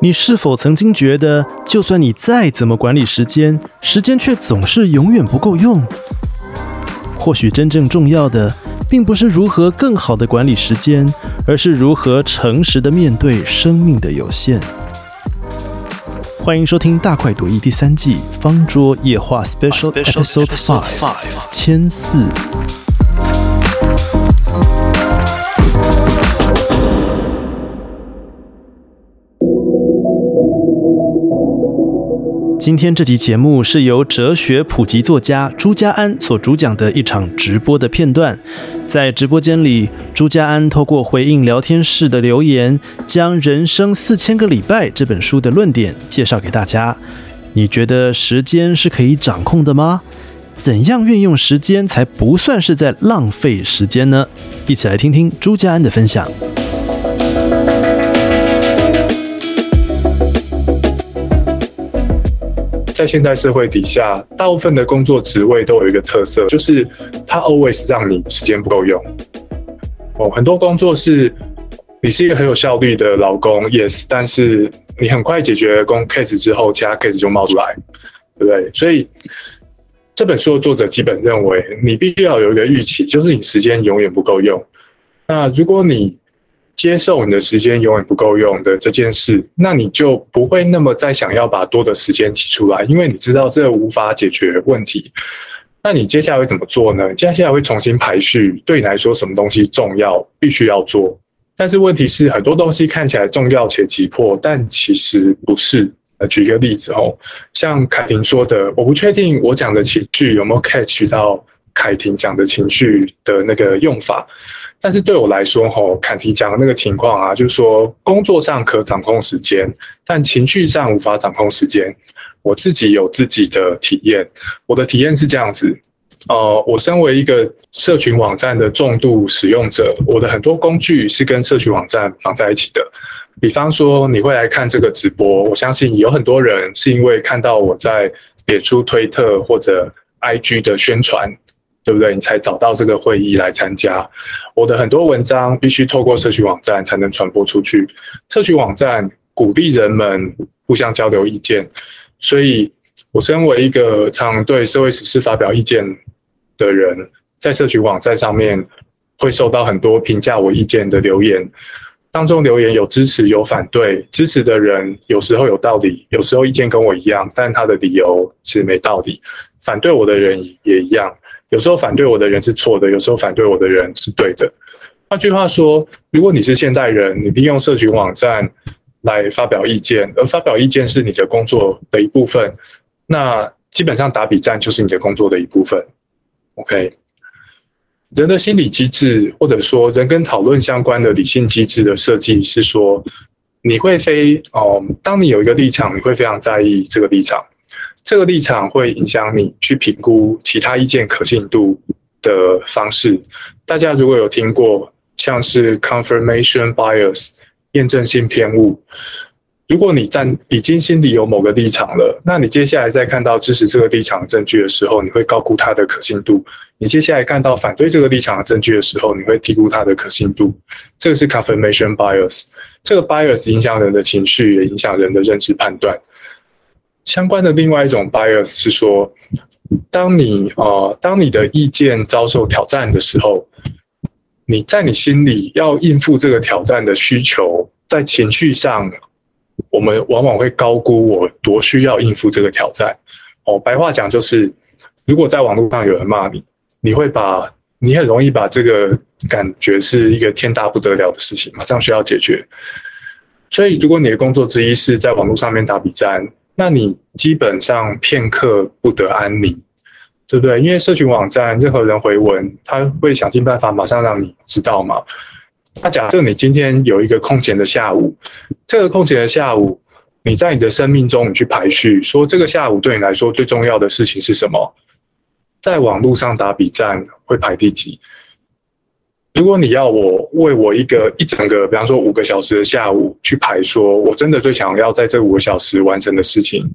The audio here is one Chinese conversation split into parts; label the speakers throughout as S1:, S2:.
S1: 你是否曾经觉得，就算你再怎么管理时间，时间却总是永远不够用？或许真正重要的，并不是如何更好的管理时间，而是如何诚实的面对生命的有限。欢迎收听《大快朵颐》第三季《方桌夜话 Special Episode Five》千四。今天这集节目是由哲学普及作家朱家安所主讲的一场直播的片段。在直播间里，朱家安透过回应聊天室的留言，将《人生四千个礼拜》这本书的论点介绍给大家。你觉得时间是可以掌控的吗？怎样运用时间才不算是在浪费时间呢？一起来听听朱家安的分享。
S2: 在现代社会底下，大部分的工作职位都有一个特色，就是它 always 让你时间不够用。哦，很多工作是你是一个很有效率的老公，yes，但是你很快解决工 case 之后，其他 case 就冒出来，对不对？所以这本书的作者基本认为，你必须要有一个预期，就是你时间永远不够用。那如果你接受你的时间永远不够用的这件事，那你就不会那么再想要把多的时间挤出来，因为你知道这无法解决问题。那你接下来会怎么做呢？接下来会重新排序，对你来说什么东西重要，必须要做。但是问题是，很多东西看起来重要且急迫，但其实不是。呃，举一个例子哦，像凯婷说的，我不确定我讲的情绪有没有 catch 到凯婷讲的情绪的那个用法。但是对我来说，吼，坎提讲的那个情况啊，就是说工作上可掌控时间，但情绪上无法掌控时间。我自己有自己的体验，我的体验是这样子，呃，我身为一个社群网站的重度使用者，我的很多工具是跟社群网站绑在一起的。比方说，你会来看这个直播，我相信有很多人是因为看到我在点出推特或者 IG 的宣传。对不对？你才找到这个会议来参加。我的很多文章必须透过社区网站才能传播出去。社区网站鼓励人们互相交流意见，所以我身为一个常对社会时事发表意见的人，在社区网站上面会收到很多评价我意见的留言。当中留言有支持有反对，支持的人有时候有道理，有时候意见跟我一样，但他的理由其实没道理。反对我的人也一样。有时候反对我的人是错的，有时候反对我的人是对的。换句话说，如果你是现代人，你利用社群网站来发表意见，而发表意见是你的工作的一部分，那基本上打比战就是你的工作的一部分。OK，人的心理机制，或者说人跟讨论相关的理性机制的设计是说，你会非哦，当你有一个立场，你会非常在意这个立场。这个立场会影响你去评估其他意见可信度的方式。大家如果有听过，像是 confirmation bias 验证性偏误，如果你在已经心里有某个立场了，那你接下来再看到支持这个立场证据的时候，你会高估它的可信度；你接下来看到反对这个立场的证据的时候，你会低估它的可信度。这个是 confirmation bias。这个 bias 影响人的情绪，也影响人的认知判断。相关的另外一种 bias 是说，当你呃，当你的意见遭受挑战的时候，你在你心里要应付这个挑战的需求，在情绪上，我们往往会高估我多需要应付这个挑战。哦，白话讲就是，如果在网络上有人骂你，你会把你很容易把这个感觉是一个天大不得了的事情，马上需要解决。所以，如果你的工作之一是在网络上面打比战，那你基本上片刻不得安宁，对不对？因为社群网站任何人回文，他会想尽办法马上让你知道嘛。那假设你今天有一个空闲的下午，这个空闲的下午，你在你的生命中你去排序，说这个下午对你来说最重要的事情是什么？在网络上打比战会排第几？如果你要我为我一个一整个，比方说五个小时的下午去排，说我真的最想要在这五个小时完成的事情，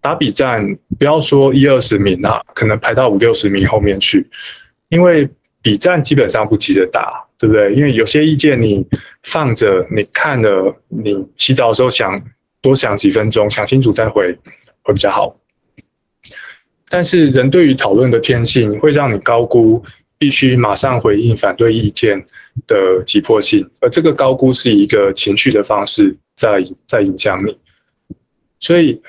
S2: 打比战，不要说一二十名啊，可能排到五六十名后面去，因为比战基本上不急着打，对不对？因为有些意见你放着，你看了，你洗澡的时候想多想几分钟，想清楚再回会比较好。但是人对于讨论的天性会让你高估必须马上回应反对意见的急迫性，而这个高估是一个情绪的方式在在影响你。所以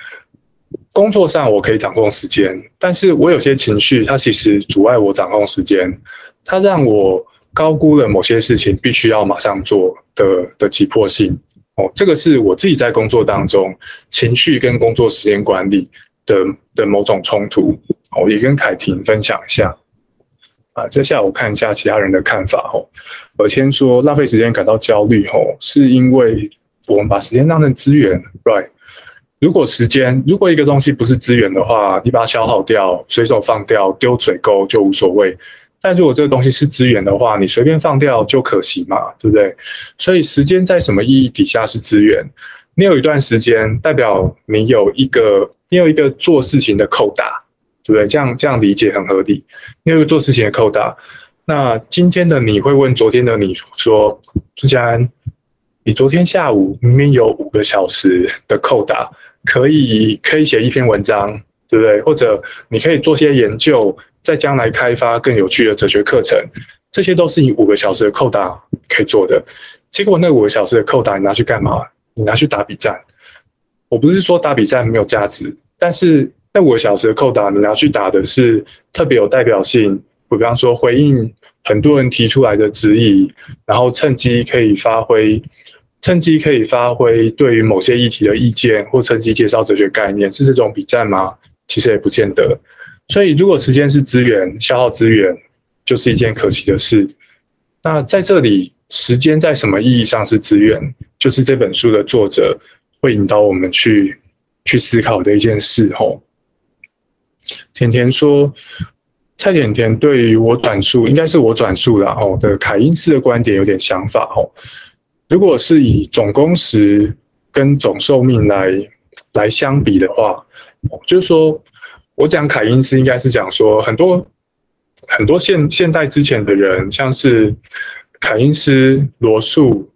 S2: 工作上我可以掌控时间，但是我有些情绪它其实阻碍我掌控时间，它让我高估了某些事情必须要马上做的的急迫性。哦，这个是我自己在工作当中情绪跟工作时间管理。的的某种冲突，我也跟凯婷分享一下。啊，接下来我看一下其他人的看法。吼，我先说浪费时间感到焦虑，吼，是因为我们把时间当成资源，right？如果时间，如果一个东西不是资源的话，你把它消耗掉，随手放掉，丢水沟就无所谓。但如果这个东西是资源的话，你随便放掉就可惜嘛，对不对？所以时间在什么意义底下是资源？你有一段时间，代表你有一个。你有一个做事情的扣打，对不对？这样这样理解很合理。你有一个做事情的扣打，那今天的你会问昨天的你说：“朱家安，你昨天下午明明有五个小时的扣打，可以可以写一篇文章，对不对？或者你可以做些研究，在将来开发更有趣的哲学课程，这些都是你五个小时的扣打可以做的。结果那五个小时的扣打你拿去干嘛？你拿去打比战。我不是说打比赛没有价值。但是那五个小时的扣打，你要去打的是特别有代表性。我比方说回应很多人提出来的质疑，然后趁机可以发挥，趁机可以发挥对于某些议题的意见，或趁机介绍哲学概念，是这种比战吗？其实也不见得。所以如果时间是资源，消耗资源就是一件可惜的事。那在这里，时间在什么意义上是资源？就是这本书的作者会引导我们去。去思考的一件事吼。甜甜说，蔡甜甜对于我转述，应该是我转述的哦的凯因斯的观点有点想法哦。如果是以总工时跟总寿命来来相比的话，就是说我讲凯因斯应该是讲说很多很多现现代之前的人，像是凯因斯、罗素。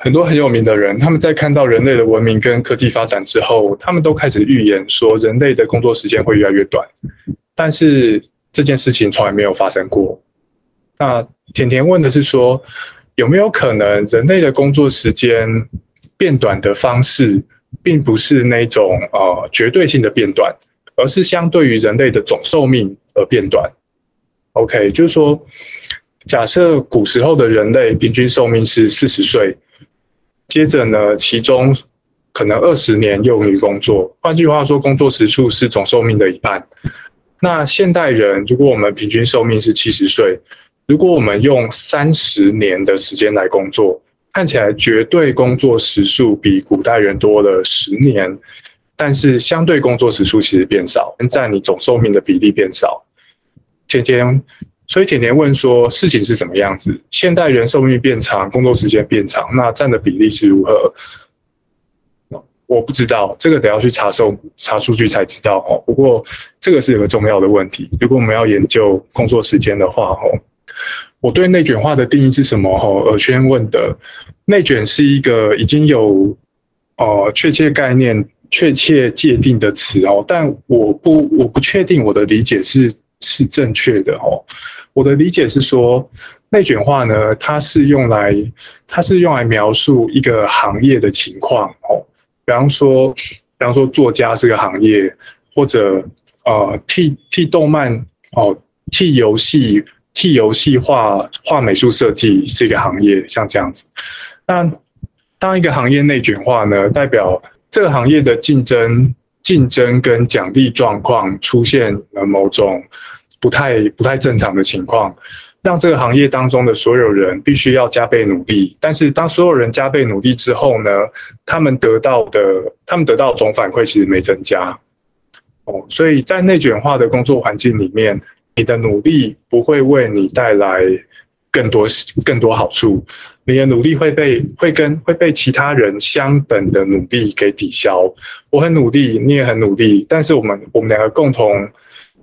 S2: 很多很有名的人，他们在看到人类的文明跟科技发展之后，他们都开始预言说，人类的工作时间会越来越短。但是这件事情从来没有发生过。那甜甜问的是说，有没有可能人类的工作时间变短的方式，并不是那种呃绝对性的变短，而是相对于人类的总寿命而变短？OK，就是说，假设古时候的人类平均寿命是四十岁。接着呢，其中可能二十年用于工作，换句话说，工作时数是总寿命的一半。那现代人，如果我们平均寿命是七十岁，如果我们用三十年的时间来工作，看起来绝对工作时数比古代人多了十年，但是相对工作时数其实变少，占你总寿命的比例变少。天天。所以甜甜问说：“事情是什么样子？现代人寿命变长，工作时间变长，那占的比例是如何？”我不知道，这个得要去查数查数据才知道哦。不过这个是有个重要的问题，如果我们要研究工作时间的话，哦，我对内卷化的定义是什么？哦，耳圈问的，内卷是一个已经有哦确切概念、确切界定的词哦，但我不我不确定我的理解是。是正确的哦。我的理解是说，内卷化呢，它是用来，它是用来描述一个行业的情况哦。比方说，比方说作家是个行业，或者呃，替替动漫哦，替游戏替游戏画画美术设计是一个行业，像这样子。那当一个行业内卷化呢，代表这个行业的竞争竞争跟奖励状况出现了某种。不太不太正常的情况，让这个行业当中的所有人必须要加倍努力。但是当所有人加倍努力之后呢，他们得到的他们得到总反馈其实没增加。哦，所以在内卷化的工作环境里面，你的努力不会为你带来更多更多好处，你的努力会被会跟会被其他人相等的努力给抵消。我很努力，你也很努力，但是我们我们两个共同。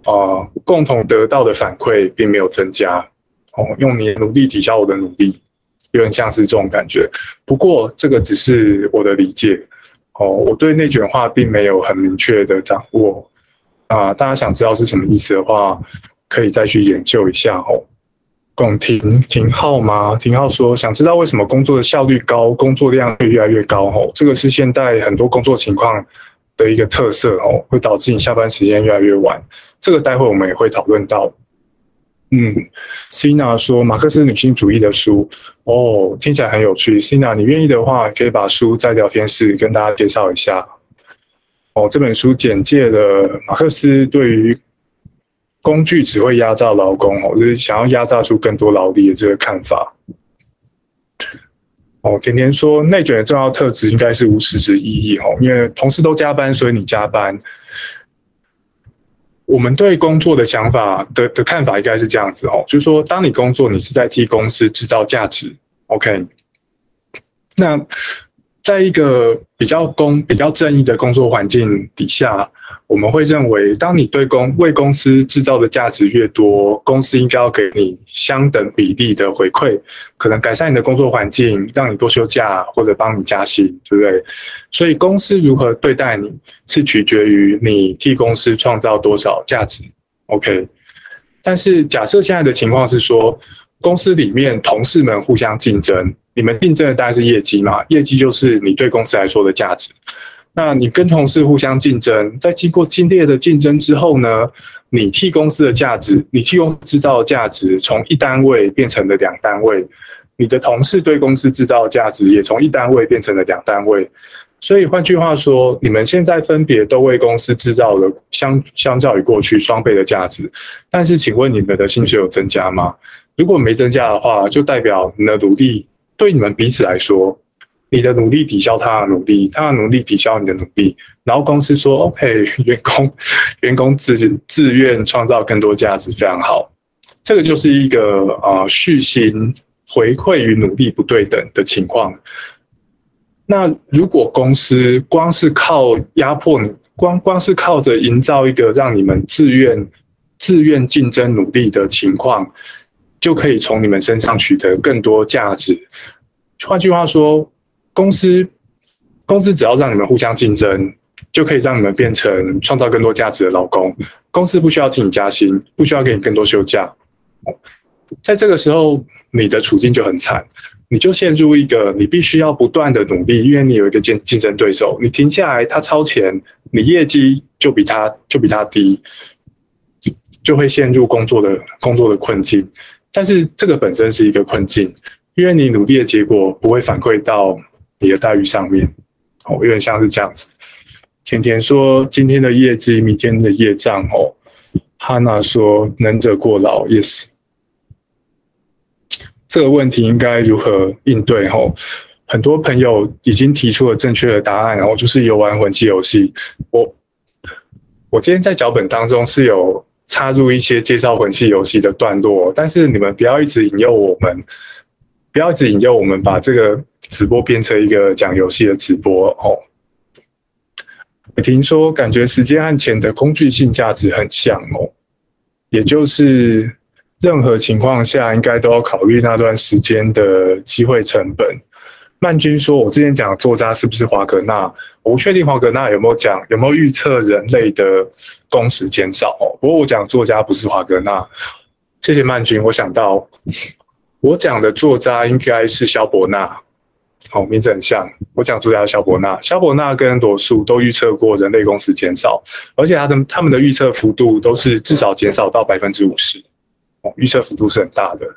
S2: 啊，共同得到的反馈并没有增加，哦，用你的努力抵消我的努力，有点像是这种感觉。不过这个只是我的理解，哦，我对内卷化并没有很明确的掌握啊。大家想知道是什么意思的话，可以再去研究一下哦。龚廷廷浩吗？廷浩说想知道为什么工作的效率高，工作量会越来越高哦。这个是现代很多工作情况的一个特色哦，会导致你下班时间越来越晚。这个待会我们也会讨论到。嗯，Cina 说马克思女性主义的书哦，听起来很有趣。Cina，你愿意的话，可以把书在聊天室跟大家介绍一下。哦，这本书简介了马克思对于工具只会压榨劳工哦，就是想要压榨出更多劳力的这个看法。哦，甜甜说内卷的重要特质应该是无实质意义哦，因为同事都加班，所以你加班。我们对工作的想法的的看法应该是这样子哦，就是说，当你工作，你是在替公司制造价值，OK？那在一个比较公、比较正义的工作环境底下。我们会认为，当你对公为公司制造的价值越多，公司应该要给你相等比例的回馈，可能改善你的工作环境，让你多休假或者帮你加薪，对不对？所以公司如何对待你是取决于你替公司创造多少价值。OK，但是假设现在的情况是说，公司里面同事们互相竞争，你们竞争的大概是业绩嘛？业绩就是你对公司来说的价值。那你跟同事互相竞争，在经过激烈的竞争之后呢？你替公司的价值，你替公司制造的价值，从一单位变成了两单位；你的同事对公司制造的价值，也从一单位变成了两单位。所以换句话说，你们现在分别都为公司制造了相相较于过去双倍的价值。但是，请问你们的薪水有增加吗？如果没增加的话，就代表你的努力对你们彼此来说。你的努力抵消他的努力，他的努力抵消你的努力，然后公司说 OK，员工员工自自愿创造更多价值，非常好。这个就是一个呃续薪回馈与努力不对等的情况。那如果公司光是靠压迫你，光光是靠着营造一个让你们自愿自愿竞争努力的情况，就可以从你们身上取得更多价值。换句话说。公司公司只要让你们互相竞争，就可以让你们变成创造更多价值的老公。公司不需要替你加薪，不需要给你更多休假。在这个时候，你的处境就很惨，你就陷入一个你必须要不断的努力，因为你有一个竞竞争对手，你停下来他超前，你业绩就比他就比他低，就会陷入工作的工作的困境。但是这个本身是一个困境，因为你努力的结果不会反馈到。你的待遇上面，哦，有点像是这样子。甜甜说今天的业绩，明天的业障哦。哈娜说能者过劳，yes。这个问题应该如何应对？哦，很多朋友已经提出了正确的答案，然后就是游玩魂器游戏。我我今天在脚本当中是有插入一些介绍魂器游戏的段落，但是你们不要一直引诱我们，不要一直引诱我们把这个。直播变成一个讲游戏的直播哦。我听说，感觉时间和钱的工具性价值很像哦，也就是任何情况下应该都要考虑那段时间的机会成本。曼君说，我之前讲作家是不是华格纳？我不确定华格纳有没有讲有没有预测人类的工时减少哦。不过我讲作家不是华格纳。谢谢曼君，我想到我讲的作家应该是萧伯纳。好，名字很像。我讲作家萧伯纳，萧伯纳跟罗素都预测过人类工时减少，而且他的他们的预测幅度都是至少减少到百分之五十。哦，预测幅度是很大的。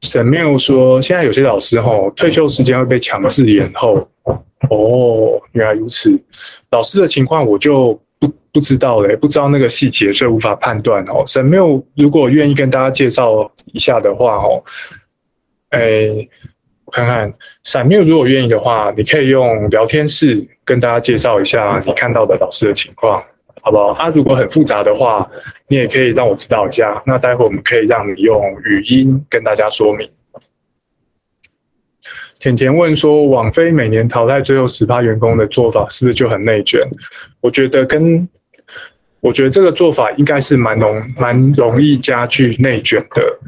S2: 沈缪说，现在有些老师吼退休时间会被强制延后。哦，原来如此。老师的情况我就。不知道嘞，不知道那个细节，所以无法判断哦。沈缪如果愿意跟大家介绍一下的话，哦，哎，我看看，闪缪如果愿意的话，你可以用聊天室跟大家介绍一下你看到的老师的情况，好不好？啊如果很复杂的话，你也可以让我知道一下。那待会我们可以让你用语音跟大家说明。甜甜问说：“网飞每年淘汰最后十趴员工的做法，是不是就很内卷？”我觉得跟我觉得这个做法应该是蛮容蛮容易加剧内卷的。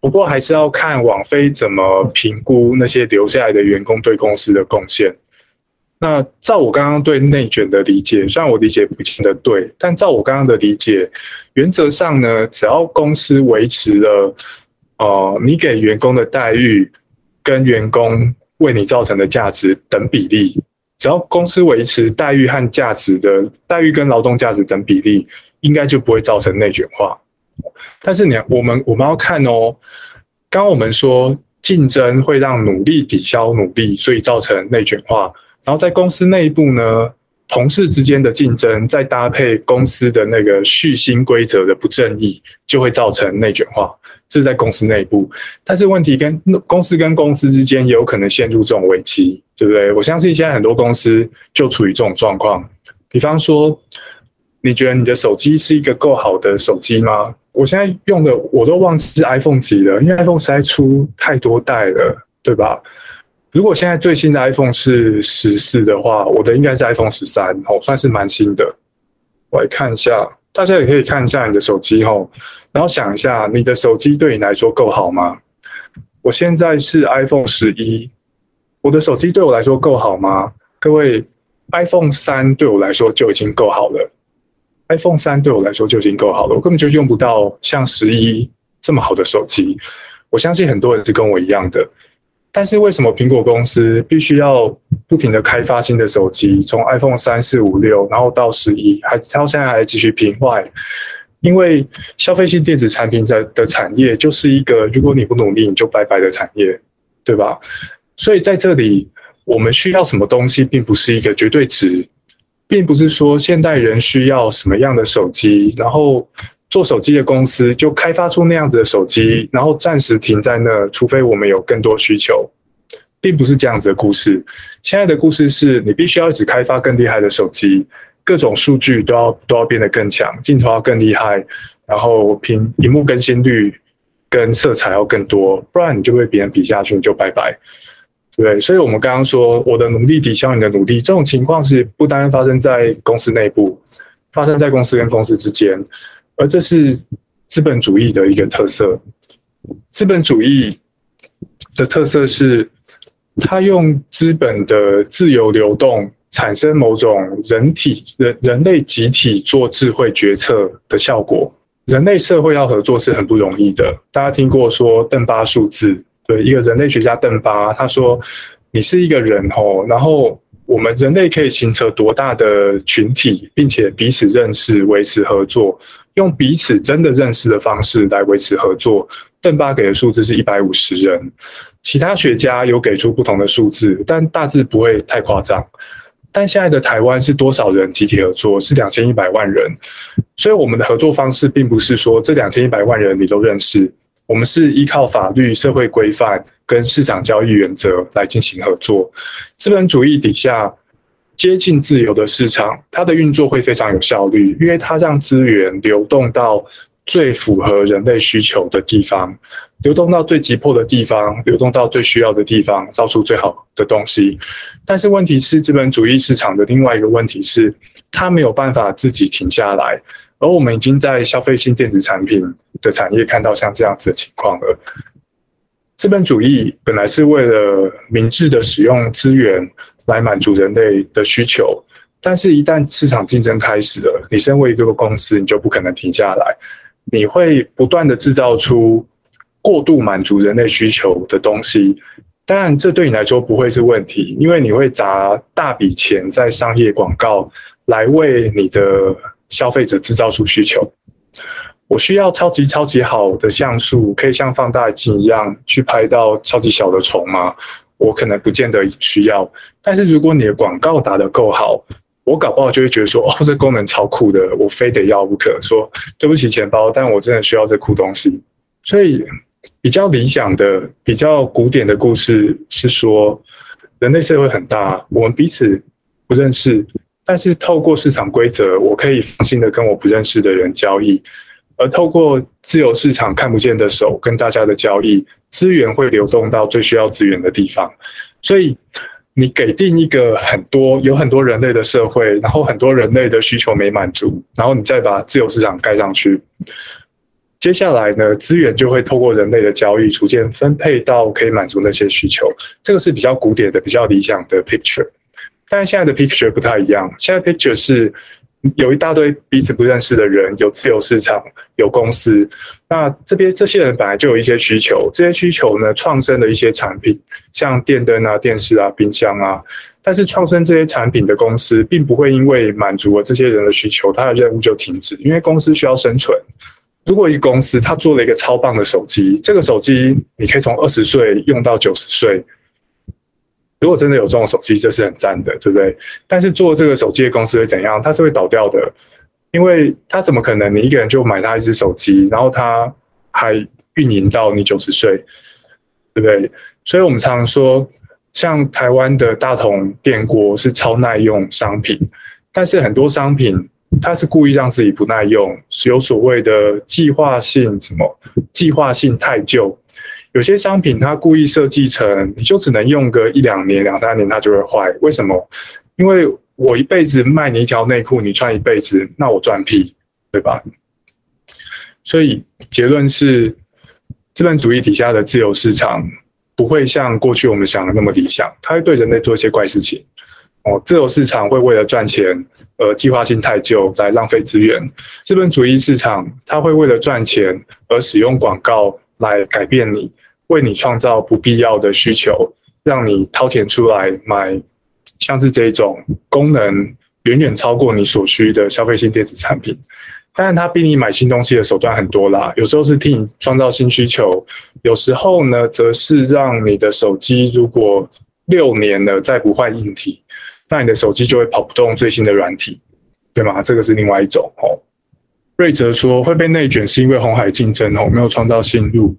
S2: 不过还是要看网飞怎么评估那些留下来的员工对公司的贡献。那照我刚刚对内卷的理解，虽然我理解不见得对，但照我刚刚的理解，原则上呢，只要公司维持了，呃，你给员工的待遇跟员工为你造成的价值等比例，只要公司维持待遇和价值的待遇跟劳动价值等比例，应该就不会造成内卷化。但是你我们我们要看哦，刚我们说竞争会让努力抵消努力，所以造成内卷化。然后在公司内部呢，同事之间的竞争，再搭配公司的那个续薪规则的不正义，就会造成内卷化。这在公司内部，但是问题跟公司跟公司之间也有可能陷入这种危机，对不对？我相信现在很多公司就处于这种状况。比方说，你觉得你的手机是一个够好的手机吗？我现在用的我都忘记是 iPhone 几了，因为 iPhone 实在出太多代了，对吧？如果现在最新的 iPhone 是十四的话，我的应该是 iPhone 十三哦，算是蛮新的。我来看一下，大家也可以看一下你的手机哦，然后想一下你的手机对你来说够好吗？我现在是 iPhone 十一，我的手机对我来说够好吗？各位，iPhone 三对我来说就已经够好了。iPhone 三对我来说就已经够好了，我根本就用不到像十一这么好的手机。我相信很多人是跟我一样的，但是为什么苹果公司必须要不停的开发新的手机，从 iPhone 三四五六，然后到十一，还到现在还继续平坏？因为消费性电子产品的的产业就是一个如果你不努力你就拜拜的产业，对吧？所以在这里，我们需要什么东西，并不是一个绝对值。并不是说现代人需要什么样的手机，然后做手机的公司就开发出那样子的手机，然后暂时停在那，除非我们有更多需求，并不是这样子的故事。现在的故事是你必须要一直开发更厉害的手机，各种数据都要都要变得更强，镜头要更厉害，然后屏屏幕更新率跟色彩要更多，不然你就被别人比下去，你就拜拜。对，所以，我们刚刚说，我的努力抵消你的努力，这种情况是不单发生在公司内部，发生在公司跟公司之间，而这是资本主义的一个特色。资本主义的特色是，它用资本的自由流动，产生某种人体人人类集体做智慧决策的效果。人类社会要合作是很不容易的，大家听过说邓巴数字？对一个人类学家邓巴，他说：“你是一个人哦，然后我们人类可以形成多大的群体，并且彼此认识、维持合作，用彼此真的认识的方式来维持合作。”邓巴给的数字是一百五十人，其他学家有给出不同的数字，但大致不会太夸张。但现在的台湾是多少人集体合作？是两千一百万人，所以我们的合作方式并不是说这两千一百万人你都认识。我们是依靠法律、社会规范跟市场交易原则来进行合作。资本主义底下接近自由的市场，它的运作会非常有效率，因为它让资源流动到最符合人类需求的地方，流动到最急迫的地方，流动到最需要的地方，造出最好的东西。但是问题是，资本主义市场的另外一个问题是，它没有办法自己停下来。而我们已经在消费性电子产品的产业看到像这样子的情况了。资本主义本来是为了明智的使用资源来满足人类的需求，但是，一旦市场竞争开始了，你身为一个公司，你就不可能停下来，你会不断的制造出过度满足人类需求的东西。当然，这对你来说不会是问题，因为你会砸大笔钱在商业广告来为你的。消费者制造出需求，我需要超级超级好的像素，可以像放大镜一样去拍到超级小的虫吗？我可能不见得需要。但是如果你的广告打得够好，我搞不好就会觉得说，哦，这功能超酷的，我非得要不可。说对不起钱包，但我真的需要这酷东西。所以比较理想的、比较古典的故事是说，人类社会很大，我们彼此不认识。但是透过市场规则，我可以放心的跟我不认识的人交易，而透过自由市场看不见的手跟大家的交易，资源会流动到最需要资源的地方。所以你给定一个很多有很多人类的社会，然后很多人类的需求没满足，然后你再把自由市场盖上去，接下来呢，资源就会透过人类的交易，逐渐分配到可以满足那些需求。这个是比较古典的、比较理想的 picture。但是现在的 picture 不太一样，现在 picture 是有一大堆彼此不认识的人，有自由市场，有公司。那这边这些人本来就有一些需求，这些需求呢，创生的一些产品，像电灯啊、电视啊、冰箱啊。但是创生这些产品的公司，并不会因为满足了这些人的需求，它的任务就停止，因为公司需要生存。如果一个公司它做了一个超棒的手机，这个手机你可以从二十岁用到九十岁。如果真的有这种手机，这是很赞的，对不对？但是做这个手机的公司会怎样？它是会倒掉的，因为它怎么可能你一个人就买它一只手机，然后它还运营到你九十岁，对不对？所以我们常常说，像台湾的大同电锅是超耐用商品，但是很多商品。他是故意让自己不耐用，有所谓的计划性什么计划性太旧。有些商品它故意设计成，你就只能用个一两年、两三年，它就会坏。为什么？因为我一辈子卖你一条内裤，你穿一辈子，那我赚屁，对吧？所以结论是，资本主义底下的自由市场不会像过去我们想的那么理想，它会对人类做一些怪事情。哦，自由市场会为了赚钱，而计划性太旧来浪费资源；资本主义市场它会为了赚钱而使用广告来改变你，为你创造不必要的需求，让你掏钱出来买像是这种功能远远超过你所需的消费性电子产品。当然，它逼你买新东西的手段很多啦，有时候是替你创造新需求，有时候呢，则是让你的手机如果六年了再不换硬体。那你的手机就会跑不动最新的软体，对吗？这个是另外一种哦。瑞泽说会被内卷是因为红海竞争哦，没有创造新路。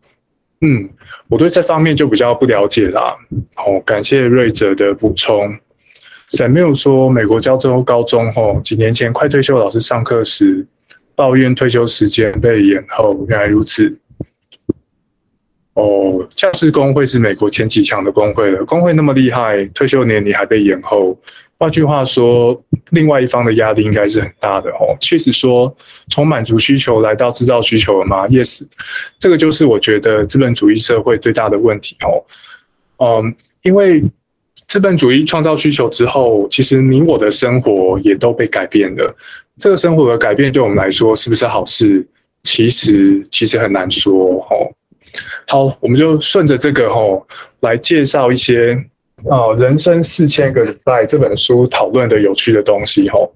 S2: 嗯，我对这方面就比较不了解啦。哦，感谢瑞泽的补充。沈没有说美国加州高中哦，几年前快退休老师上课时抱怨退休时间被延后，原来如此。哦，教师工会是美国前几强的工会了。工会那么厉害，退休年龄还被延后。换句话说，另外一方的压力应该是很大的哦。确实说，从满足需求来到制造需求了吗？Yes，这个就是我觉得资本主义社会最大的问题哦。嗯，因为资本主义创造需求之后，其实你我的生活也都被改变了。这个生活的改变对我们来说是不是好事？其实其实很难说哦。好，我们就顺着这个吼来介绍一些哦，《人生四千个礼拜》这本书讨论的有趣的东西吼。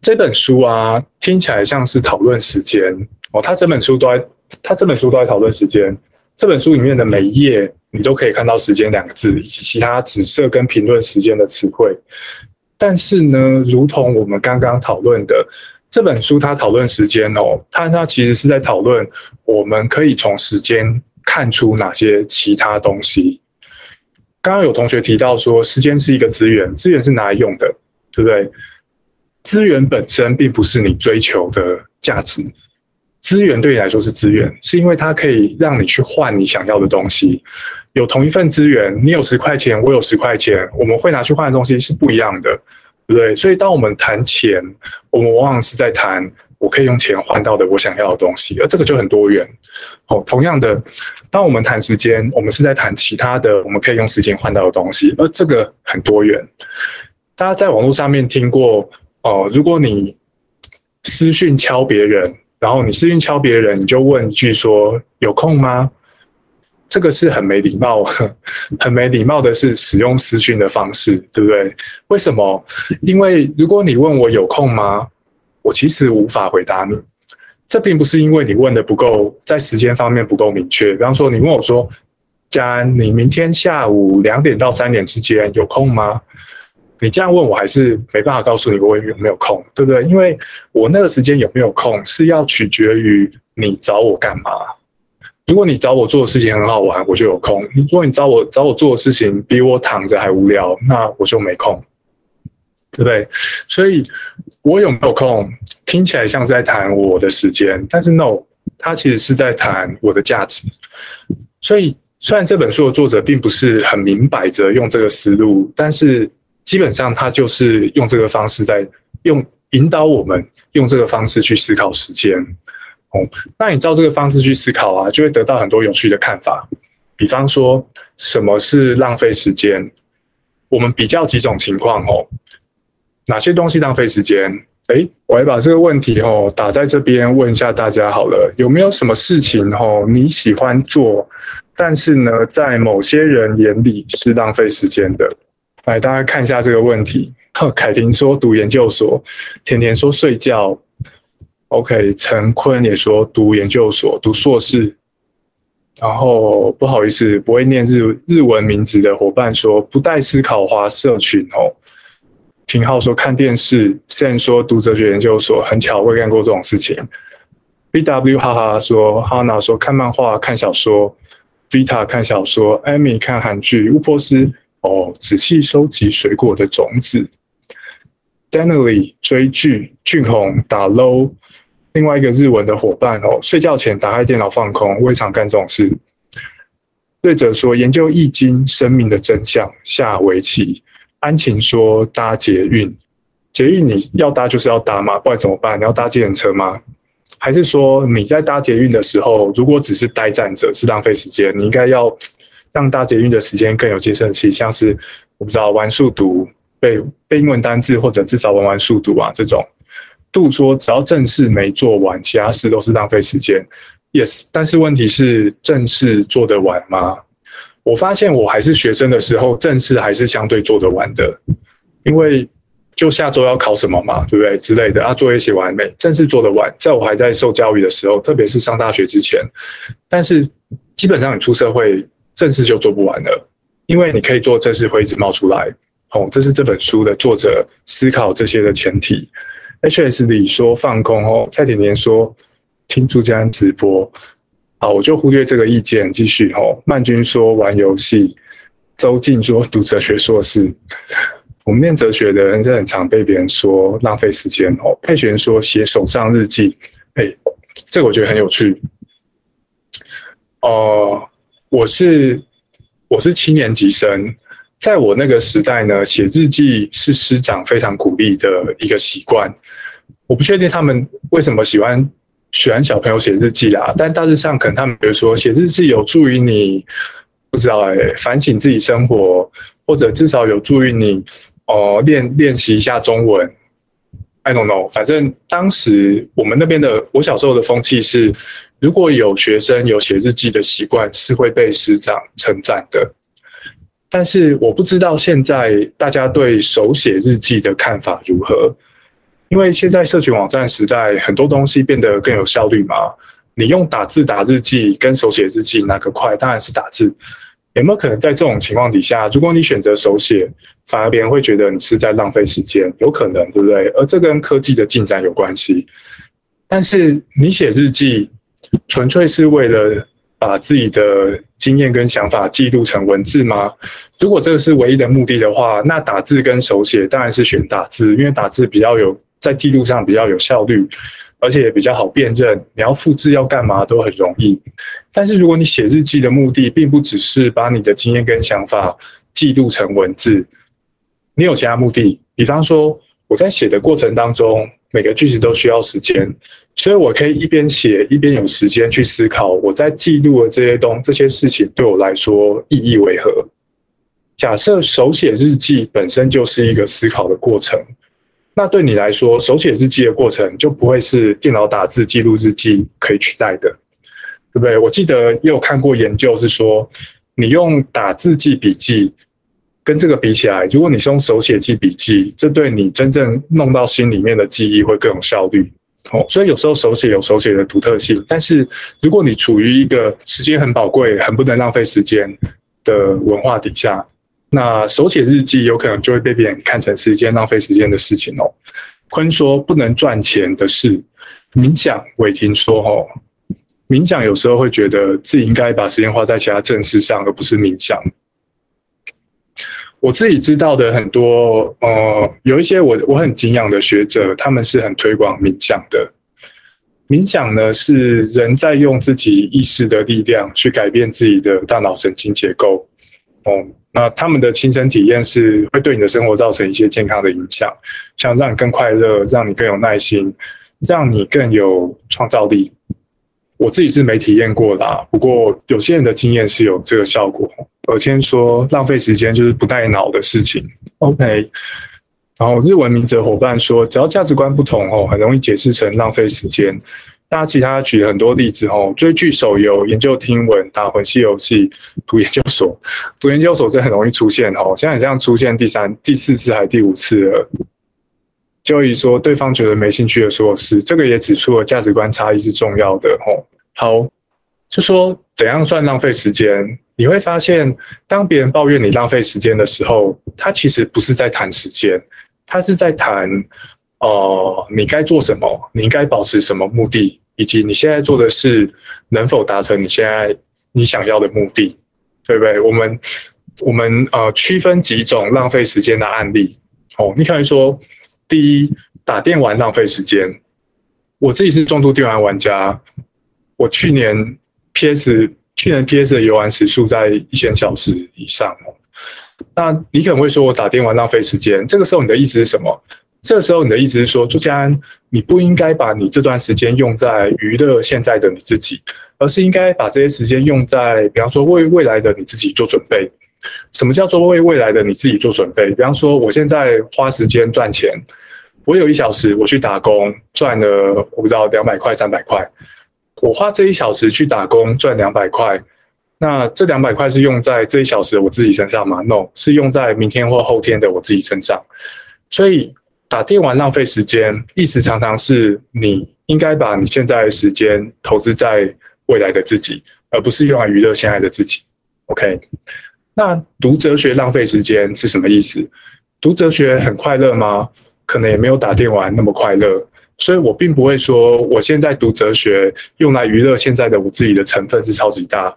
S2: 这本书啊，听起来像是讨论时间哦。他这本书都在，他这本书都在讨论时间。这本书里面的每一页，你都可以看到“时间”两个字以及其他紫色跟评论时间的词汇。但是呢，如同我们刚刚讨论的。这本书它讨论时间哦，它它其实是在讨论我们可以从时间看出哪些其他东西。刚刚有同学提到说，时间是一个资源，资源是拿来用的，对不对？资源本身并不是你追求的价值，资源对你来说是资源，是因为它可以让你去换你想要的东西。有同一份资源，你有十块钱，我有十块钱，我们会拿去换的东西是不一样的。对不对？所以当我们谈钱，我们往往是在谈我可以用钱换到的我想要的东西，而这个就很多元。哦，同样的，当我们谈时间，我们是在谈其他的我们可以用时间换到的东西，而这个很多元。大家在网络上面听过哦，如果你私讯敲别人，然后你私讯敲别人，你就问一句说有空吗？这个是很没礼貌，很没礼貌的是使用私讯的方式，对不对？为什么？因为如果你问我有空吗，我其实无法回答你。这并不是因为你问的不够，在时间方面不够明确。比方说，你问我说：“佳安，你明天下午两点到三点之间有空吗？”你这样问我还是没办法告诉你我有没有空，对不对？因为我那个时间有没有空是要取决于你找我干嘛。如果你找我做的事情很好玩，我就有空；如果你找我找我做的事情比我躺着还无聊，那我就没空，对不对？所以，我有没有空，听起来像是在谈我的时间，但是 no，他其实是在谈我的价值。所以，虽然这本书的作者并不是很明摆着用这个思路，但是基本上他就是用这个方式在用引导我们用这个方式去思考时间。哦，那你照这个方式去思考啊，就会得到很多有趣的看法。比方说，什么是浪费时间？我们比较几种情况哦，哪些东西浪费时间？哎，我来把这个问题哦打在这边问一下大家好了，有没有什么事情哦你喜欢做，但是呢，在某些人眼里是浪费时间的？来，大家看一下这个问题。凯婷说读研究所，甜甜说睡觉。OK，陈坤也说读研究所，读硕士。然后不好意思，不会念日日文名字的伙伴说不带思考华社群哦。廷浩说看电视，Sam 说读哲学研究所，很巧会干过这种事情。BW 哈哈说，Hana 说看漫画看小说，Vita 看小说，Amy 看韩剧，乌波斯哦仔细收集水果的种子。Danley 追剧，俊宏打 low。另外一个日文的伙伴哦，睡觉前打开电脑放空，未常干这种事。对者说研究易经，生命的真相，下围棋。安晴说搭捷运，捷运你要搭就是要搭嘛，不然怎么办？你要搭计程车吗？还是说你在搭捷运的时候，如果只是待站着是浪费时间？你应该要让搭捷运的时间更有建设性，像是我不知道玩速读、背背英文单字，或者至少玩玩速读啊这种。度说，只要正事没做完，其他事都是浪费时间。Yes，但是问题是正事做得完吗？我发现我还是学生的时候，正事还是相对做得完的，因为就下周要考什么嘛，对不对之类的啊？作业写完没？正事做得完，在我还在受教育的时候，特别是上大学之前，但是基本上你出社会，正事就做不完了，因为你可以做正事会一直冒出来。哦，这是这本书的作者思考这些的前提。H S 里说放空哦，蔡甜甜说听朱家安直播，好，我就忽略这个意见，继续哦。曼君说玩游戏，周静说读哲学硕士，我们念哲学的人，真的很常被别人说浪费时间哦。佩璇说写手账日记，哎，这个我觉得很有趣。哦，我是我是七年级生。在我那个时代呢，写日记是师长非常鼓励的一个习惯。我不确定他们为什么喜欢喜欢小朋友写日记啦，但大致上可能他们比如说写日记有助于你，不知道哎，反省自己生活，或者至少有助于你哦练练习一下中文。I don't know，反正当时我们那边的我小时候的风气是，如果有学生有写日记的习惯，是会被师长称赞的。但是我不知道现在大家对手写日记的看法如何，因为现在社群网站时代，很多东西变得更有效率嘛。你用打字打日记跟手写日记哪个快？当然是打字。有没有可能在这种情况底下，如果你选择手写，反而别人会觉得你是在浪费时间？有可能，对不对？而这跟科技的进展有关系。但是你写日记，纯粹是为了。把自己的经验跟想法记录成文字吗？如果这个是唯一的目的的话，那打字跟手写当然是选打字，因为打字比较有在记录上比较有效率，而且也比较好辨认。你要复制要干嘛都很容易。但是如果你写日记的目的并不只是把你的经验跟想法记录成文字，你有其他目的，比方说我在写的过程当中。每个句子都需要时间，所以我可以一边写一边有时间去思考我在记录的这些东这些事情对我来说意义为何。假设手写日记本身就是一个思考的过程，那对你来说，手写日记的过程就不会是电脑打字记录日记可以取代的，对不对？我记得也有看过研究是说，你用打字记笔记。跟这个比起来，如果你是用手写记笔记，这对你真正弄到心里面的记忆会更有效率。哦，所以有时候手写有手写的独特性，但是如果你处于一个时间很宝贵、很不能浪费时间的文化底下，那手写日记有可能就会被别人看成是一件浪费时间的事情哦。坤说不能赚钱的事，冥想。伟霆说哦，冥想有时候会觉得自己应该把时间花在其他正事上，而不是冥想。我自己知道的很多，呃，有一些我我很敬仰的学者，他们是很推广冥想的。冥想呢，是人在用自己意识的力量去改变自己的大脑神经结构。哦，那他们的亲身体验是会对你的生活造成一些健康的影响，像让你更快乐，让你更有耐心，让你更有创造力。我自己是没体验过啦，不过有些人的经验是有这个效果。我先说浪费时间就是不带脑的事情。OK，然后日文名哲伙伴说，只要价值观不同哦，很容易解释成浪费时间。大家其他举很多例子哦，追剧、手游、研究听闻、打魂系游戏、读研究所、读研究所，这很容易出现哦。现在这样出现第三、第四次还是第五次了？就以说对方觉得没兴趣的所有事，这个也指出了价值观差异是重要的哦。好，就说怎样算浪费时间？你会发现，当别人抱怨你浪费时间的时候，他其实不是在谈时间，他是在谈。哦，你该做什么？你应该保持什么目的？以及你现在做的事能否达成你现在你想要的目的？对不对？我们我们呃区分几种浪费时间的案例。哦，你可能说，第一，打电玩浪费时间。我自己是重度电玩玩家，我去年 PS 去年 PS 的游玩时数在一千小时以上哦。那你可能会说我打电玩浪费时间，这个时候你的意思是什么？这时候，你的意思是说，朱家安，你不应该把你这段时间用在娱乐现在的你自己，而是应该把这些时间用在，比方说为未来的你自己做准备。什么叫做为未来的你自己做准备？比方说，我现在花时间赚钱，我有一小时我去打工，赚了我不知道两百块、三百块，我花这一小时去打工赚两百块，那这两百块是用在这一小时我自己身上吗？No，是用在明天或后天的我自己身上，所以。打电玩浪费时间，意思常常是你应该把你现在的时间投资在未来的自己，而不是用来娱乐现在的自己。OK，那读哲学浪费时间是什么意思？读哲学很快乐吗？可能也没有打电玩那么快乐。所以我并不会说我现在读哲学用来娱乐现在的我自己的成分是超级大。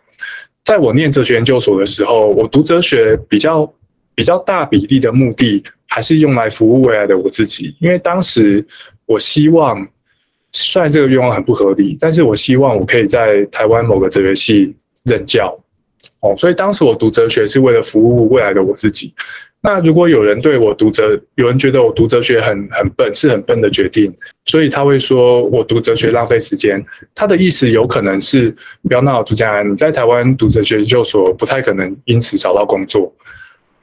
S2: 在我念哲学研究所的时候，我读哲学比较比较大比例的目的。还是用来服务未来的我自己，因为当时我希望，虽然这个愿望很不合理，但是我希望我可以在台湾某个哲学系任教，哦，所以当时我读哲学是为了服务未来的我自己。那如果有人对我读哲，有人觉得我读哲学很很笨，是很笨的决定，所以他会说我读哲学浪费时间。他的意思有可能是，不要闹，朱家安，你在台湾读哲学研究所不太可能因此找到工作。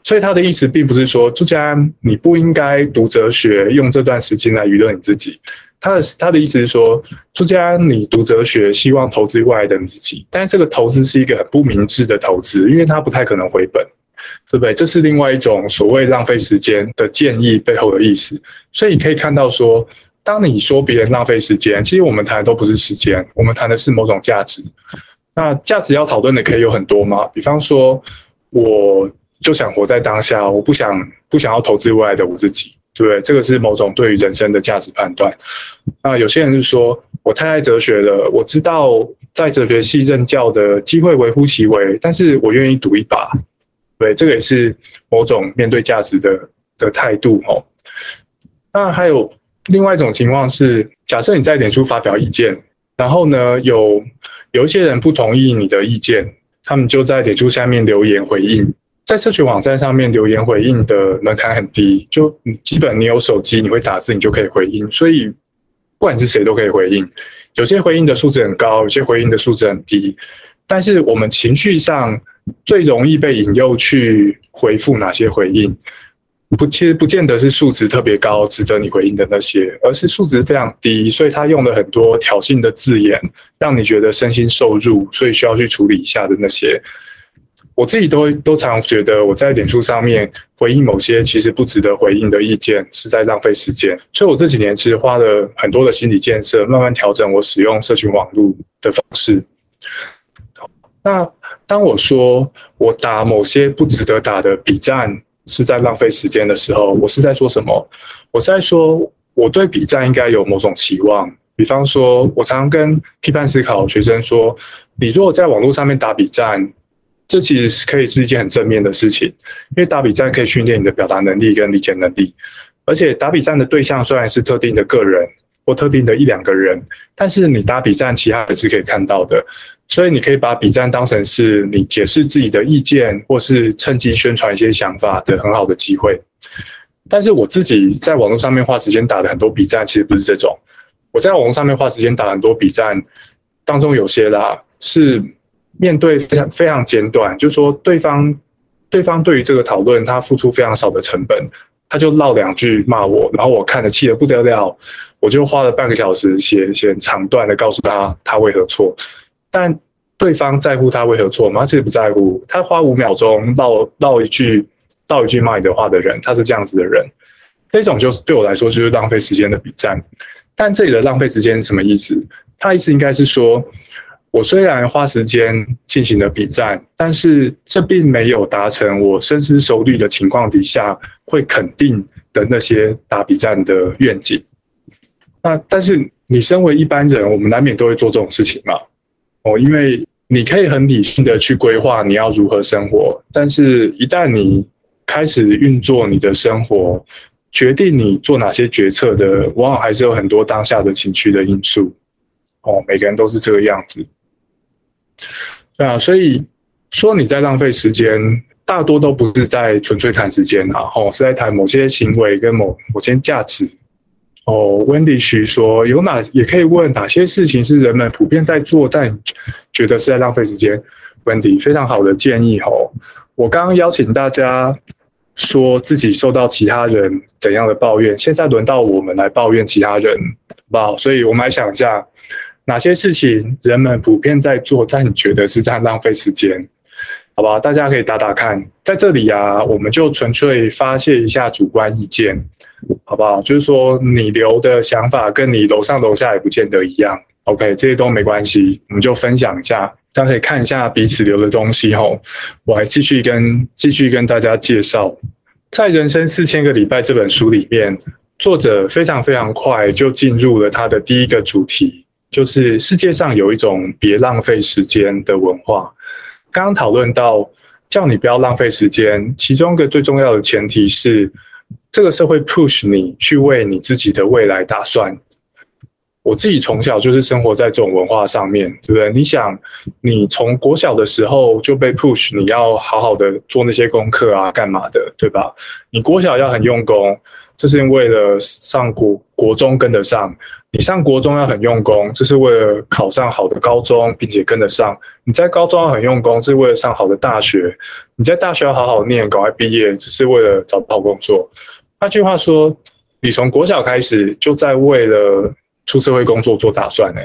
S2: 所以他的意思并不是说朱家安你不应该读哲学，用这段时间来娱乐你自己。他的他的意思是说，朱家安你读哲学，希望投资未来的你自己，但是这个投资是一个很不明智的投资，因为它不太可能回本，对不对？这是另外一种所谓浪费时间的建议背后的意思。所以你可以看到说，当你说别人浪费时间，其实我们谈的都不是时间，我们谈的是某种价值。那价值要讨论的可以有很多吗？比方说，我。就想活在当下，我不想不想要投资未来的我自己，对不对？这个是某种对于人生的价值判断。那有些人是说，我太爱哲学了，我知道在哲学系任教的机会微乎其微，但是我愿意赌一把。对，这个也是某种面对价值的的态度哦。那还有另外一种情况是，假设你在脸书发表意见，然后呢，有有一些人不同意你的意见，他们就在脸书下面留言回应。在社群网站上面留言回应的门槛很低，就你基本你有手机，你会打字，你就可以回应，所以不管是谁都可以回应。有些回应的素质很高，有些回应的素质很低。但是我们情绪上最容易被引诱去回复哪些回应，不，其实不见得是素质特别高值得你回应的那些，而是素质非常低，所以他用了很多挑衅的字眼，让你觉得身心受辱，所以需要去处理一下的那些。我自己都都常觉得，我在脸书上面回应某些其实不值得回应的意见，是在浪费时间。所以我这几年其实花了很多的心理建设，慢慢调整我使用社群网络的方式。那当我说我打某些不值得打的比战是在浪费时间的时候，我是在说什么？我是在说我对比战应该有某种期望。比方说，我常常跟批判思考学生说，你如果在网络上面打比战。这其实是可以是一件很正面的事情，因为打比战可以训练你的表达能力跟理解能力，而且打比战的对象虽然是特定的个人或特定的一两个人，但是你打比战，其他人是可以看到的，所以你可以把比战当成是你解释自己的意见，或是趁机宣传一些想法的很好的机会。但是我自己在网络上面花时间打的很多比战，其实不是这种。我在网络上面花时间打很多比战。当中有些啦是面对非常非常简短，就是说对方对方对于这个讨论他付出非常少的成本，他就唠两句骂我，然后我看得气得不得了，我就花了半个小时写写长段的告诉他他为何错，但对方在乎他为何错吗？他其实不在乎，他花五秒钟唠唠一句唠一句骂你的话的人，他是这样子的人，这种就是对我来说就是浪费时间的比战。但这里的浪费时间是什么意思？他意思应该是说，我虽然花时间进行了比战，但是这并没有达成我深思熟虑的情况底下会肯定的那些打比战的愿景。那但是你身为一般人，我们难免都会做这种事情嘛。哦，因为你可以很理性的去规划你要如何生活，但是一旦你开始运作你的生活。决定你做哪些决策的，往往还是有很多当下的情绪的因素。哦，每个人都是这个样子。对啊，所以说你在浪费时间，大多都不是在纯粹谈时间啊，哦，是在谈某些行为跟某某些价值。哦，Wendy 徐说，有哪也可以问哪些事情是人们普遍在做，但觉得是在浪费时间。Wendy 非常好的建议哦，我刚刚邀请大家。说自己受到其他人怎样的抱怨，现在轮到我们来抱怨其他人，好不好？所以我们来想一下，哪些事情人们普遍在做，但你觉得是在浪费时间，好不好？大家可以打打看，在这里啊，我们就纯粹发泄一下主观意见，好不好？就是说你留的想法跟你楼上楼下也不见得一样，OK，这些都没关系，我们就分享一下。大家可以看一下彼此留的东西吼，我还继续跟继续跟大家介绍，在《人生四千个礼拜》这本书里面，作者非常非常快就进入了他的第一个主题，就是世界上有一种别浪费时间的文化。刚刚讨论到叫你不要浪费时间，其中一个最重要的前提是，这个社会 push 你去为你自己的未来打算。我自己从小就是生活在这种文化上面，对不对？你想，你从国小的时候就被 push，你要好好的做那些功课啊，干嘛的，对吧？你国小要很用功，这是为了上国国中跟得上；你上国中要很用功，这是为了考上好的高中，并且跟得上；你在高中要很用功，是为了上好的大学；你在大学要好好念，赶快毕业，只是为了找不到工作。换句话说，你从国小开始就在为了。出社会工作做打算呢，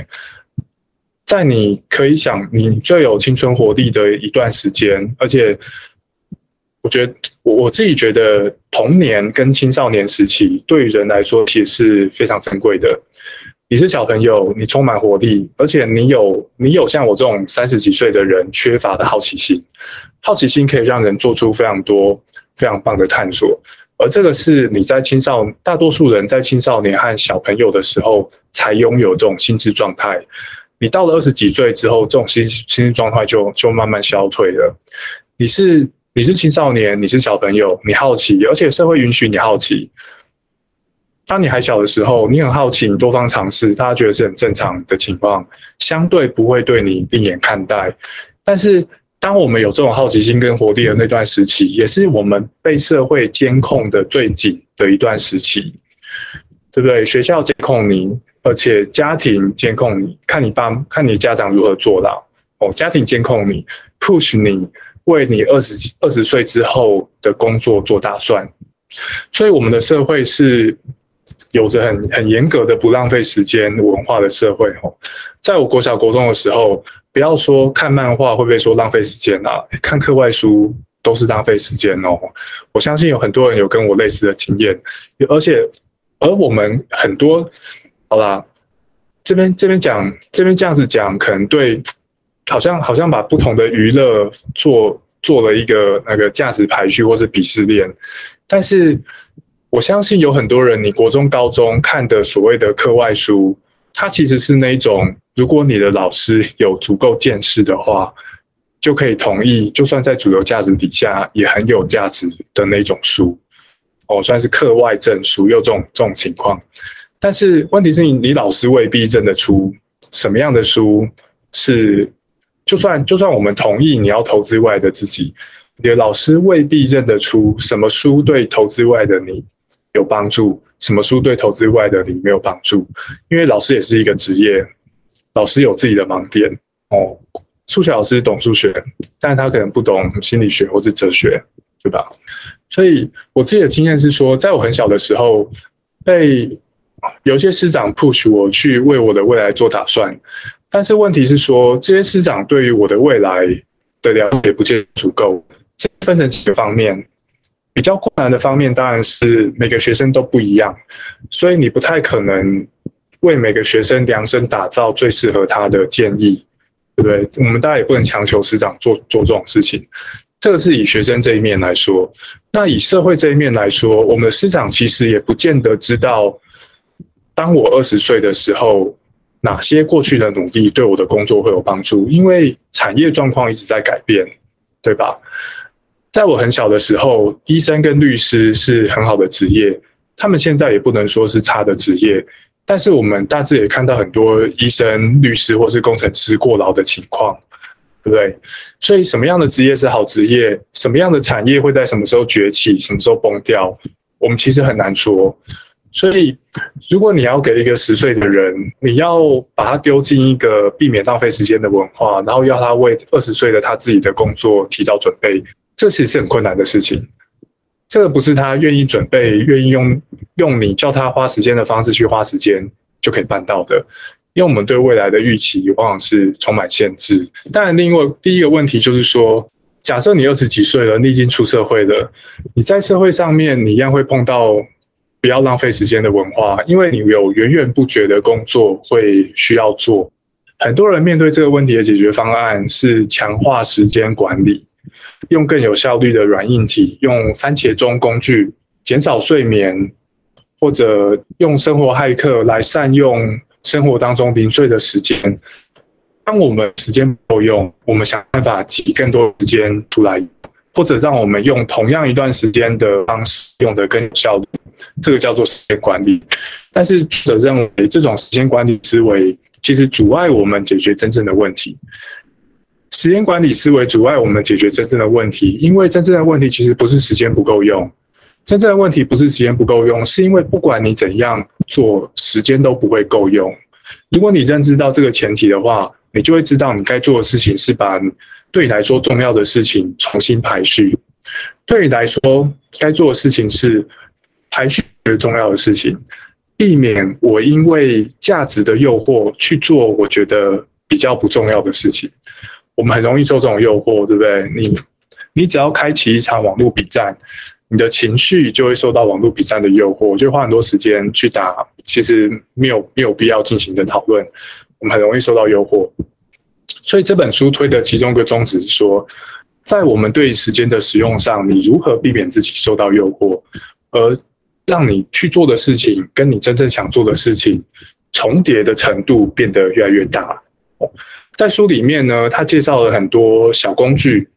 S2: 在你可以想你最有青春活力的一段时间，而且我觉得我我自己觉得童年跟青少年时期对于人来说其实是非常珍贵的。你是小朋友，你充满活力，而且你有你有像我这种三十几岁的人缺乏的好奇心，好奇心可以让人做出非常多非常棒的探索。而这个是你在青少大多数人在青少年和小朋友的时候才拥有这种心智状态，你到了二十几岁之后，这种心心智状态就就慢慢消退了。你是你是青少年，你是小朋友，你好奇，而且社会允许你好奇。当你还小的时候，你很好奇，你多方尝试，大家觉得是很正常的情况，相对不会对你另眼看待。但是。当我们有这种好奇心跟活力的那段时期，也是我们被社会监控的最紧的一段时期，对不对？学校监控你，而且家庭监控你，看你爸看你家长如何做到哦。家庭监控你，push 你，为你二十二十岁之后的工作做打算。所以，我们的社会是有着很很严格的不浪费时间文化的社会哦。在我国小国中的时候。不要说看漫画会不会说浪费时间啊？看课外书都是浪费时间哦。我相信有很多人有跟我类似的经验，而且而我们很多，好啦，这边这边讲这边这样子讲，可能对，好像好像把不同的娱乐做做了一个那个价值排序或是鄙视链，但是我相信有很多人，你国中高中看的所谓的课外书，它其实是那种。如果你的老师有足够见识的话，就可以同意，就算在主流价值底下也很有价值的那种书，哦，算是课外证书，有这种这种情况。但是问题是你，你老师未必认得出什么样的书是，就算就算我们同意你要投资外的自己，你的老师未必认得出什么书对投资外的你有帮助，什么书对投资外的你没有帮助，因为老师也是一个职业。老师有自己的盲点哦。数学老师懂数学，但他可能不懂心理学或者哲学，对吧？所以我自己的经验是说，在我很小的时候，被有些师长 push 我去为我的未来做打算，但是问题是说，这些师长对于我的未来的了解不见足够。这分成几个方面，比较困难的方面当然是每个学生都不一样，所以你不太可能为每个学生量身打造最适合他的建议。对不对？我们大家也不能强求师长做做这种事情。这个是以学生这一面来说，那以社会这一面来说，我们的师长其实也不见得知道，当我二十岁的时候，哪些过去的努力对我的工作会有帮助。因为产业状况一直在改变，对吧？在我很小的时候，医生跟律师是很好的职业，他们现在也不能说是差的职业。但是我们大致也看到很多医生、律师或是工程师过劳的情况，对不对？所以什么样的职业是好职业？什么样的产业会在什么时候崛起？什么时候崩掉？我们其实很难说。所以，如果你要给一个十岁的人，你要把他丢进一个避免浪费时间的文化，然后要他为二十岁的他自己的工作提早准备，这其实是很困难的事情。这个不是他愿意准备、愿意用用你叫他花时间的方式去花时间就可以办到的，因为我们对未来的预期往往是充满限制。当然，另外第一个问题就是说，假设你二十几岁了，你已经出社会了，你在社会上面你一样会碰到不要浪费时间的文化，因为你有源源不绝的工作会需要做。很多人面对这个问题的解决方案是强化时间管理。用更有效率的软硬体，用番茄钟工具减少睡眠，或者用生活骇客来善用生活当中零碎的时间。当我们时间不够用，我们想办法挤更多时间出来，或者让我们用同样一段时间的方式用的更有效率。这个叫做时间管理。但是作者认为，这种时间管理思维其实阻碍我们解决真正的问题。时间管理思维阻碍我们解决真正的问题，因为真正的问题其实不是时间不够用，真正的问题不是时间不够用，是因为不管你怎样做，时间都不会够用。如果你认知到这个前提的话，你就会知道你该做的事情是把对你来说重要的事情重新排序。对你来说，该做的事情是排序重要的事情，避免我因为价值的诱惑去做我觉得比较不重要的事情。我们很容易受这种诱惑，对不对？你你只要开启一场网络比战，你的情绪就会受到网络比战的诱惑，就花很多时间去打，其实没有没有必要进行的讨论。我们很容易受到诱惑，所以这本书推的其中一个宗旨是说，在我们对时间的使用上，你如何避免自己受到诱惑，而让你去做的事情跟你真正想做的事情重叠的程度变得越来越大。在书里面呢，他介绍了很多小工具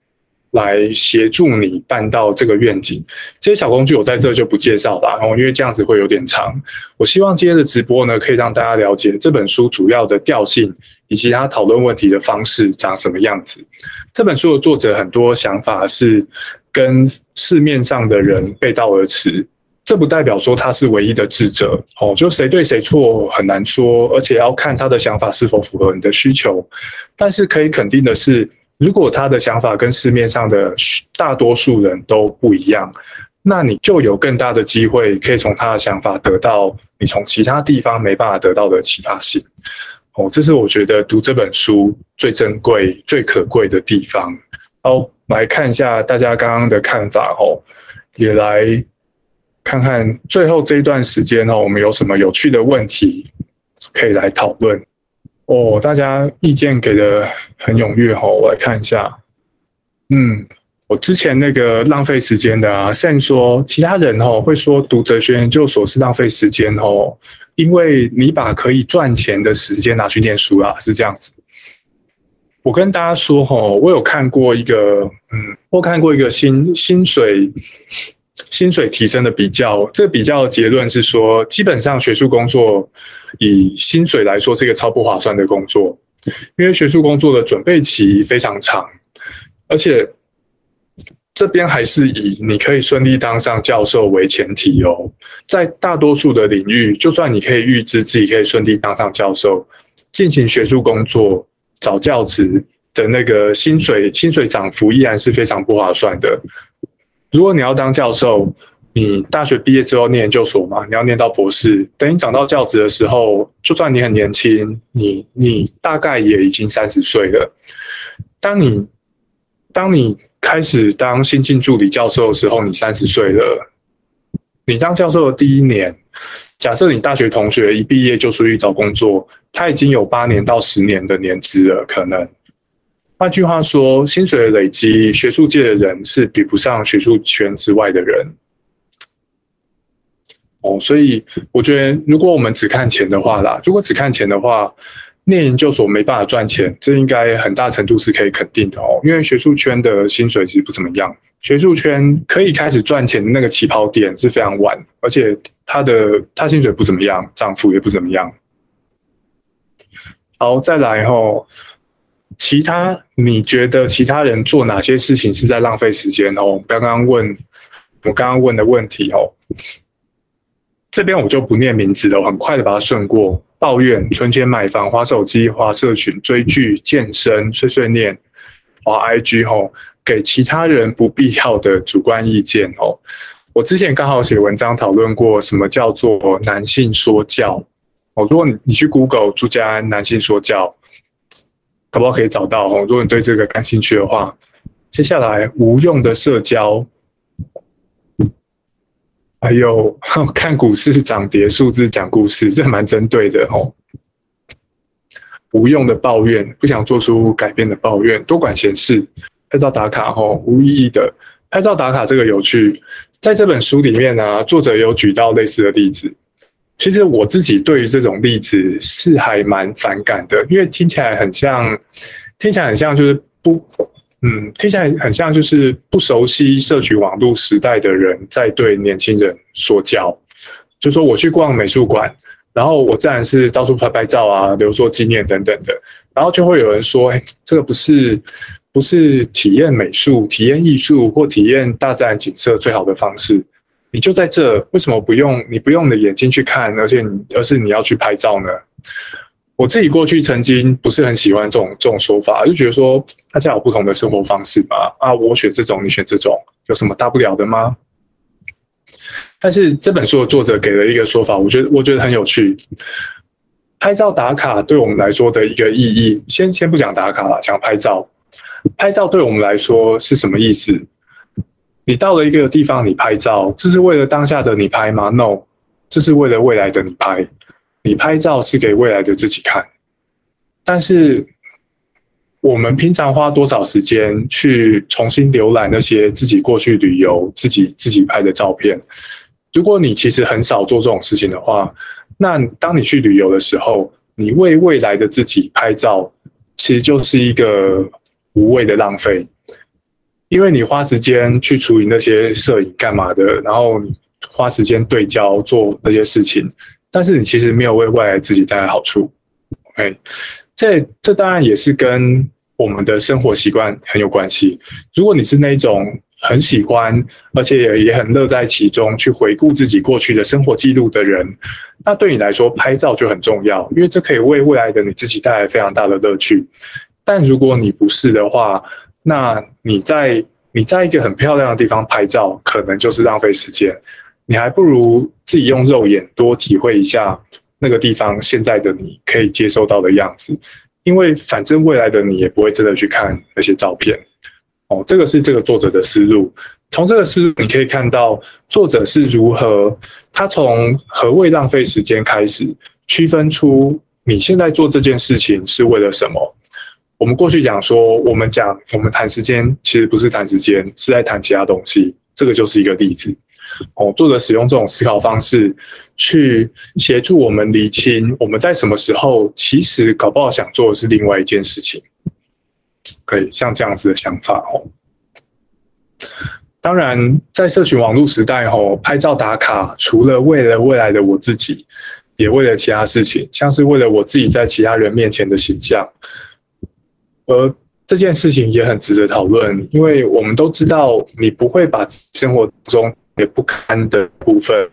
S2: 来协助你办到这个愿景。这些小工具我在这就不介绍了，哦，因为这样子会有点长。我希望今天的直播呢，可以让大家了解这本书主要的调性以及他讨论问题的方式长什么样子。这本书的作者很多想法是跟市面上的人背道而驰。这不代表说他是唯一的智者哦，就谁对谁错很难说，而且要看他的想法是否符合你的需求。但是可以肯定的是，如果他的想法跟市面上的大多数人都不一样，那你就有更大的机会可以从他的想法得到你从其他地方没办法得到的启发性。哦，这是我觉得读这本书最珍贵、最可贵的地方。好，来看一下大家刚刚的看法哦，也来。看看最后这一段时间哦，我们有什么有趣的问题可以来讨论哦？大家意见给的很踊跃哦，我来看一下。嗯，我之前那个浪费时间的啊，Sam 说，其他人哦会说读哲学研究所是浪费时间哦，因为你把可以赚钱的时间拿去念书啦，是这样子。我跟大家说哦，我有看过一个，嗯，我看过一个薪薪水。薪水提升的比较，这比较结论是说，基本上学术工作以薪水来说是一个超不划算的工作，因为学术工作的准备期非常长，而且这边还是以你可以顺利当上教授为前提哦。在大多数的领域，就算你可以预知自己可以顺利当上教授，进行学术工作、找教职的那个薪水薪水涨幅依然是非常不划算的。如果你要当教授，你大学毕业之后念研究所嘛，你要念到博士，等你涨到教职的时候，就算你很年轻，你你大概也已经三十岁了。当你当你开始当新进助理教授的时候，你三十岁了。你当教授的第一年，假设你大学同学一毕业就出去找工作，他已经有八年到十年的年资了，可能。换句话说，薪水的累积，学术界的人是比不上学术圈之外的人。哦，所以我觉得，如果我们只看钱的话啦，如果只看钱的话，念研究所没办法赚钱，这应该很大程度是可以肯定的哦。因为学术圈的薪水其实不怎么样，学术圈可以开始赚钱的那个起跑点是非常晚，而且它的它薪水不怎么样，涨幅也不怎么样。好，再来哦，其他你觉得其他人做哪些事情是在浪费时间哦？刚刚问我刚刚问的问题哦。这边我就不念名字了，我很快的把它顺过。抱怨、存钱、买房、花手机、花社群、追剧、健身、碎碎念、花 IG 吼，给其他人不必要的主观意见哦。我之前刚好写文章讨论过什么叫做男性说教哦。如果你你去 Google 朱家安男性说教，可不可以找到哦？如果你对这个感兴趣的话，接下来无用的社交。还有 看股市涨跌数字讲故事，这蛮针对的哦。无用的抱怨，不想做出改变的抱怨，多管闲事，拍照打卡哦，无意义的拍照打卡这个有趣。在这本书里面呢，作者有举到类似的例子。其实我自己对于这种例子是还蛮反感的，因为听起来很像，听起来很像就是不。嗯，听起来很像就是不熟悉社群网络时代的人在对年轻人说教，就说我去逛美术馆，然后我自然是到处拍拍照啊，留作纪念等等的，然后就会有人说，哎，这个不是不是体验美术、体验艺术或体验大自然景色最好的方式？你就在这，为什么不用你不用你的眼睛去看，而且你而是你要去拍照呢？我自己过去曾经不是很喜欢这种这种说法，就觉得说大家有不同的生活方式嘛，啊，我选这种，你选这种，有什么大不了的吗？但是这本书的作者给了一个说法，我觉得我觉得很有趣。拍照打卡对我们来说的一个意义，先先不讲打卡了，讲拍照。拍照对我们来说是什么意思？你到了一个地方，你拍照，这是为了当下的你拍吗？No，这是为了未来的你拍。你拍照是给未来的自己看，但是我们平常花多少时间去重新浏览那些自己过去旅游、自己自己拍的照片？如果你其实很少做这种事情的话，那当你去旅游的时候，你为未来的自己拍照，其实就是一个无谓的浪费，因为你花时间去处理那些摄影干嘛的，然后你花时间对焦做那些事情。但是你其实没有为未来自己带来好处，OK？这这当然也是跟我们的生活习惯很有关系。如果你是那种很喜欢，而且也很乐在其中去回顾自己过去的生活记录的人，那对你来说拍照就很重要，因为这可以为未来的你自己带来非常大的乐趣。但如果你不是的话，那你在你在一个很漂亮的地方拍照，可能就是浪费时间。你还不如自己用肉眼多体会一下那个地方现在的你可以接受到的样子，因为反正未来的你也不会真的去看那些照片。哦，这个是这个作者的思路。从这个思路你可以看到作者是如何，他从何谓浪费时间开始，区分出你现在做这件事情是为了什么。我们过去讲说，我们讲我们谈时间，其实不是谈时间，是在谈其他东西。这个就是一个例子。哦，作者使用这种思考方式去协助我们理清我们在什么时候其实搞不好想做的是另外一件事情，可以像这样子的想法哦。当然，在社群网络时代哦，拍照打卡除了为了未来的我自己，也为了其他事情，像是为了我自己在其他人面前的形象，而这件事情也很值得讨论，因为我们都知道你不会把生活中。也不堪的部分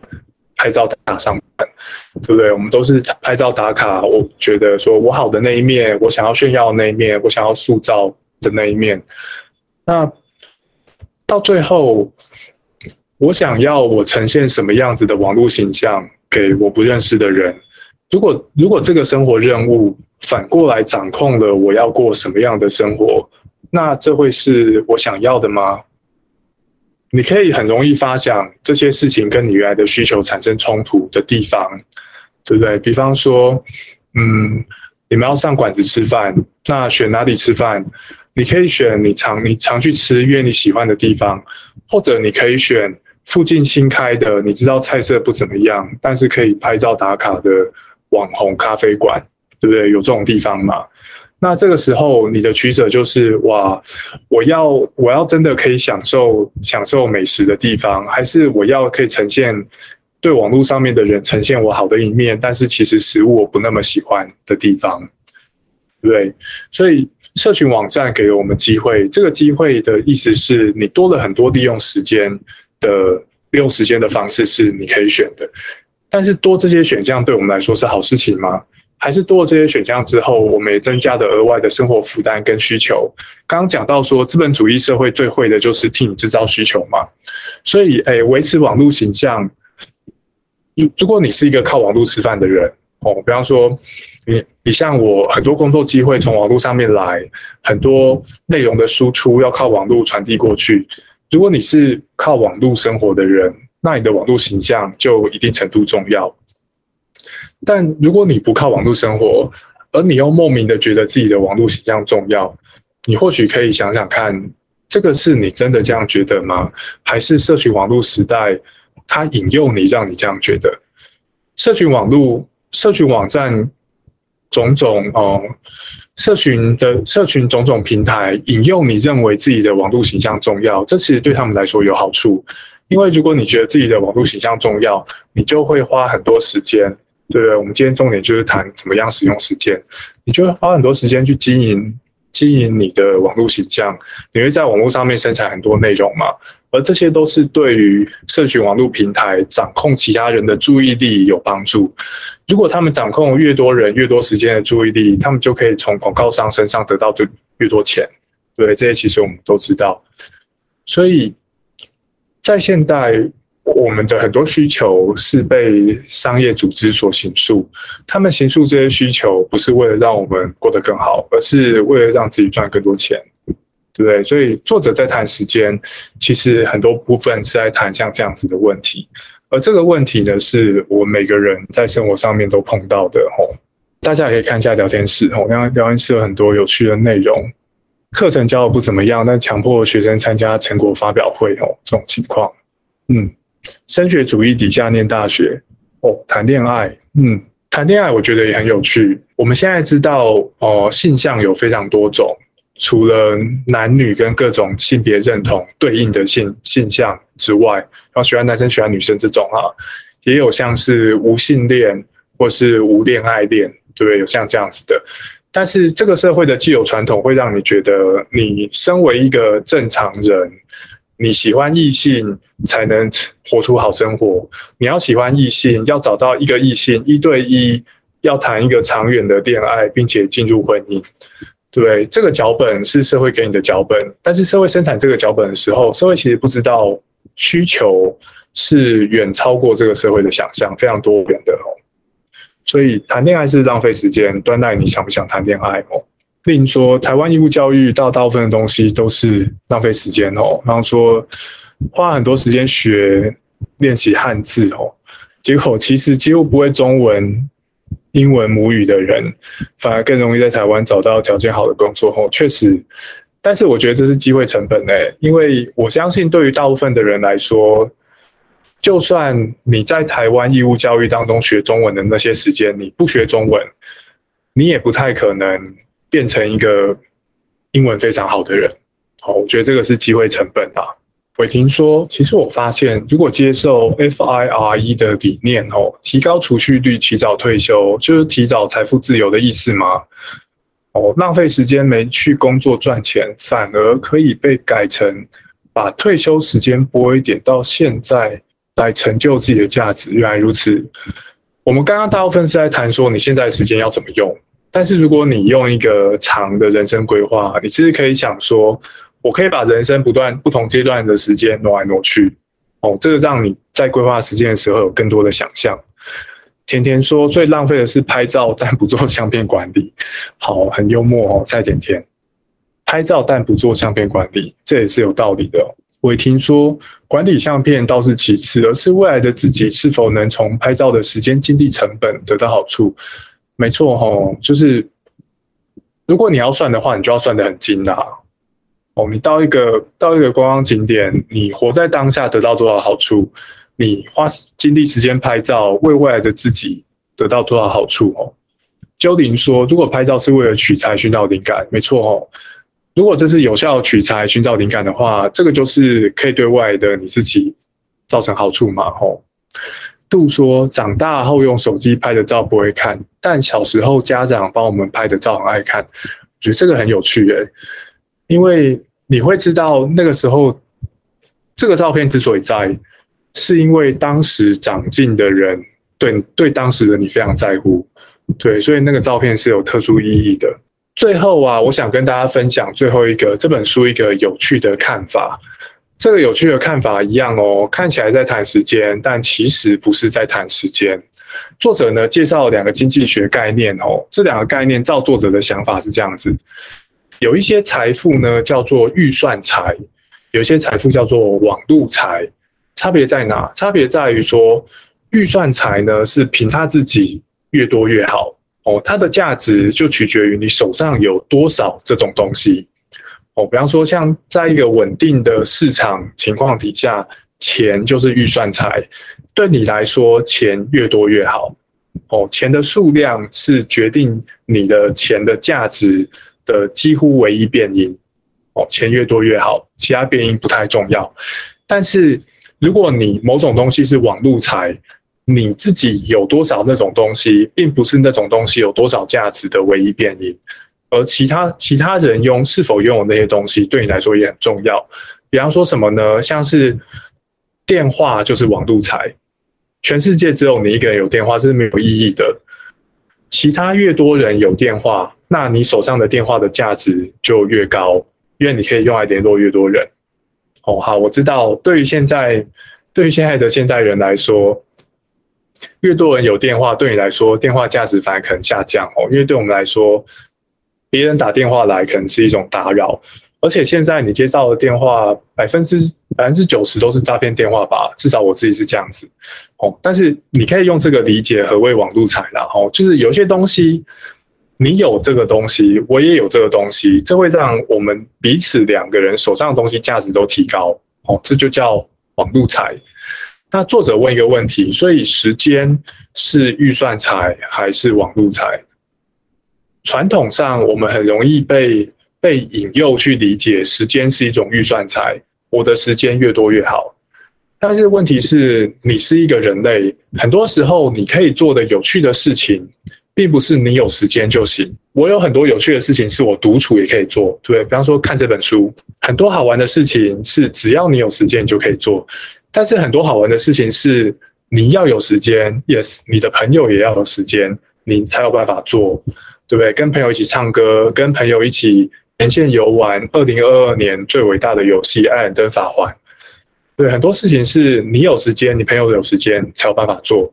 S2: 拍照打上班，对不对？我们都是拍照打卡。我觉得说我好的那一面，我想要炫耀的那一面，我想要塑造的那一面，那到最后，我想要我呈现什么样子的网络形象给我不认识的人？如果如果这个生活任务反过来掌控了我要过什么样的生活，那这会是我想要的吗？你可以很容易发想这些事情跟你原来的需求产生冲突的地方，对不对？比方说，嗯，你们要上馆子吃饭，那选哪里吃饭？你可以选你常你常去吃，因为你喜欢的地方，或者你可以选附近新开的，你知道菜色不怎么样，但是可以拍照打卡的网红咖啡馆，对不对？有这种地方嘛？那这个时候，你的取舍就是哇，我要我要真的可以享受享受美食的地方，还是我要可以呈现对网络上面的人呈现我好的一面，但是其实食物我不那么喜欢的地方，对不对？所以社群网站给了我们机会，这个机会的意思是你多了很多利用时间的利用时间的方式是你可以选的，但是多这些选项对我们来说是好事情吗？还是多了这些选项之后，我们也增加的额外的生活负担跟需求。刚刚讲到说，资本主义社会最会的就是替你制造需求嘛。所以，哎，维持网络形象，如果你是一个靠网络吃饭的人哦，比方说，你你像我，很多工作机会从网络上面来，很多内容的输出要靠网络传递过去。如果你是靠网络生活的人，那你的网络形象就一定程度重要。但如果你不靠网络生活，而你又莫名的觉得自己的网络形象重要，你或许可以想想看，这个是你真的这样觉得吗？还是社群网络时代它引诱你，让你这样觉得？社群网络、社群网站种种哦，社群的社群种种平台引诱你认为自己的网络形象重要，这其实对他们来说有好处，因为如果你觉得自己的网络形象重要，你就会花很多时间。对我们今天重点就是谈怎么样使用时间。你就会花很多时间去经营、经营你的网络形象，你会在网络上面生产很多内容嘛？而这些都是对于社群网络平台掌控其他人的注意力有帮助。如果他们掌控越多人、越多时间的注意力，他们就可以从广告商身上得到就越多钱。对，这些其实我们都知道。所以在现代。我们的很多需求是被商业组织所形塑，他们形塑这些需求不是为了让我们过得更好，而是为了让自己赚更多钱，对不对？所以作者在谈时间，其实很多部分是在谈像这样子的问题，而这个问题呢，是我每个人在生活上面都碰到的吼。大家也可以看一下聊天室吼，聊聊天室有很多有趣的内容。课程教的不怎么样，但强迫学生参加成果发表会哦，这种情况，嗯。升学主义底下念大学哦，谈恋爱，嗯，谈恋爱我觉得也很有趣。我们现在知道哦，性向有非常多种，除了男女跟各种性别认同对应的性性向之外，然后喜欢男生喜欢女生这种啊，也有像是无性恋或是无恋爱恋，对不对？有像这样子的。但是这个社会的既有传统会让你觉得，你身为一个正常人。你喜欢异性才能活出好生活。你要喜欢异性，要找到一个异性一对一，要谈一个长远的恋爱，并且进入婚姻，对这个脚本是社会给你的脚本，但是社会生产这个脚本的时候，社会其实不知道需求是远超过这个社会的想象，非常多元的哦。所以谈恋爱是浪费时间，端待你想不想谈恋爱哦。另说，台湾义务教育到大部分的东西都是浪费时间哦。然后说，花很多时间学练习汉字哦，结果其实几乎不会中文、英文母语的人，反而更容易在台湾找到条件好的工作哦。确实，但是我觉得这是机会成本诶，因为我相信对于大部分的人来说，就算你在台湾义务教育当中学中文的那些时间，你不学中文，你也不太可能。变成一个英文非常好的人，好，我觉得这个是机会成本啊。伟霆说，其实我发现，如果接受 FIRE 的理念哦，提高储蓄率、提早退休，就是提早财富自由的意思吗？哦，浪费时间没去工作赚钱，反而可以被改成把退休时间拨一点到现在来成就自己的价值。原来如此。我们刚刚大部分是在谈说你现在时间要怎么用，但是如果你用一个长的人生规划，你其实可以想说，我可以把人生不断不同阶段的时间挪来挪去。哦，这个让你在规划时间的时候有更多的想象。甜甜说最浪费的是拍照，但不做相片管理。好，很幽默哦，蔡甜甜。拍照但不做相片管理，这也是有道理的。伟霆说，管理相片倒是其次，而是未来的自己是否能从拍照的时间、精力、成本得到好处。没错哈，就是如果你要算的话，你就要算得很精啊。哦，你到一个到一个观光景点，你活在当下得到多少好处？你花精力时间拍照，为未来的自己得到多少好处？哦，鸠林说，如果拍照是为了取材、寻找灵感，没错哦。如果这是有效取材、寻找灵感的话，这个就是可以对未来的你自己造成好处嘛？吼。杜说，长大后用手机拍的照不会看，但小时候家长帮我们拍的照很爱看，觉得这个很有趣诶。因为你会知道那个时候，这个照片之所以在，是因为当时长进的人对对当时的你非常在乎，对，所以那个照片是有特殊意义的。最后啊，我想跟大家分享最后一个这本书一个有趣的看法。这个有趣的看法一样哦，看起来在谈时间，但其实不是在谈时间。作者呢介绍两个经济学概念哦，这两个概念照作者的想法是这样子。有一些财富呢叫做预算财，有一些财富叫做网路财，差别在哪？差别在于说，预算财呢是凭他自己越多越好哦，它的价值就取决于你手上有多少这种东西哦。比方说，像在一个稳定的市场情况底下，钱就是预算财，对你来说，钱越多越好哦。钱的数量是决定你的钱的价值。的几乎唯一变因哦，钱越多越好，其他变因不太重要。但是如果你某种东西是网路财，你自己有多少那种东西，并不是那种东西有多少价值的唯一变因，而其他其他人拥是否拥有那些东西，对你来说也很重要。比方说什么呢？像是电话就是网路财，全世界只有你一个人有电话是没有意义的，其他越多人有电话。那你手上的电话的价值就越高，因为你可以用来联络越多人。哦，好，我知道，对于现在，对于现在的现代人来说，越多人有电话，对你来说，电话价值反而可能下降哦，因为对我们来说，别人打电话来可能是一种打扰。而且现在你接到的电话，百分之百分之九十都是诈骗电话吧？至少我自己是这样子。哦，但是你可以用这个理解何谓网络财啦。哦，就是有些东西。你有这个东西，我也有这个东西，这会让我们彼此两个人手上的东西价值都提高哦，这就叫网路财。那作者问一个问题，所以时间是预算财还是网路财？传统上我们很容易被被引诱去理解时间是一种预算财，我的时间越多越好。但是问题是，你是一个人类，很多时候你可以做的有趣的事情。并不是你有时间就行。我有很多有趣的事情是我独处也可以做，对，比方说看这本书，很多好玩的事情是只要你有时间就可以做。但是很多好玩的事情是你要有时间，yes，你的朋友也要有时间，你才有办法做，对不对？跟朋友一起唱歌，跟朋友一起连线游玩。二零二二年最伟大的游戏《艾尔登法环》，对，很多事情是你有时间，你朋友有时间才有办法做。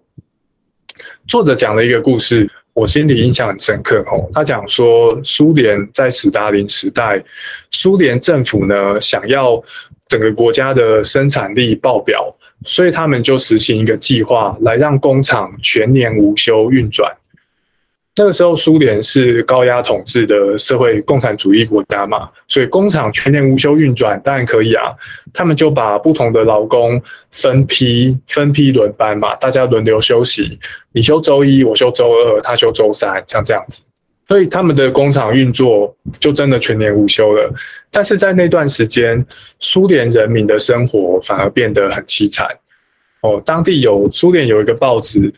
S2: 作者讲了一个故事。我心里印象很深刻哦，他讲说，苏联在斯大林时代，苏联政府呢想要整个国家的生产力爆表，所以他们就实行一个计划，来让工厂全年无休运转。那个时候，苏联是高压统治的社会共产主义国家嘛，所以工厂全年无休运转当然可以啊。他们就把不同的劳工分批分批轮班嘛，大家轮流休息，你休周一，我休周二，他休周三，像这样子。所以他们的工厂运作就真的全年无休了。但是在那段时间，苏联人民的生活反而变得很凄惨。哦，当地有苏联有一个报纸。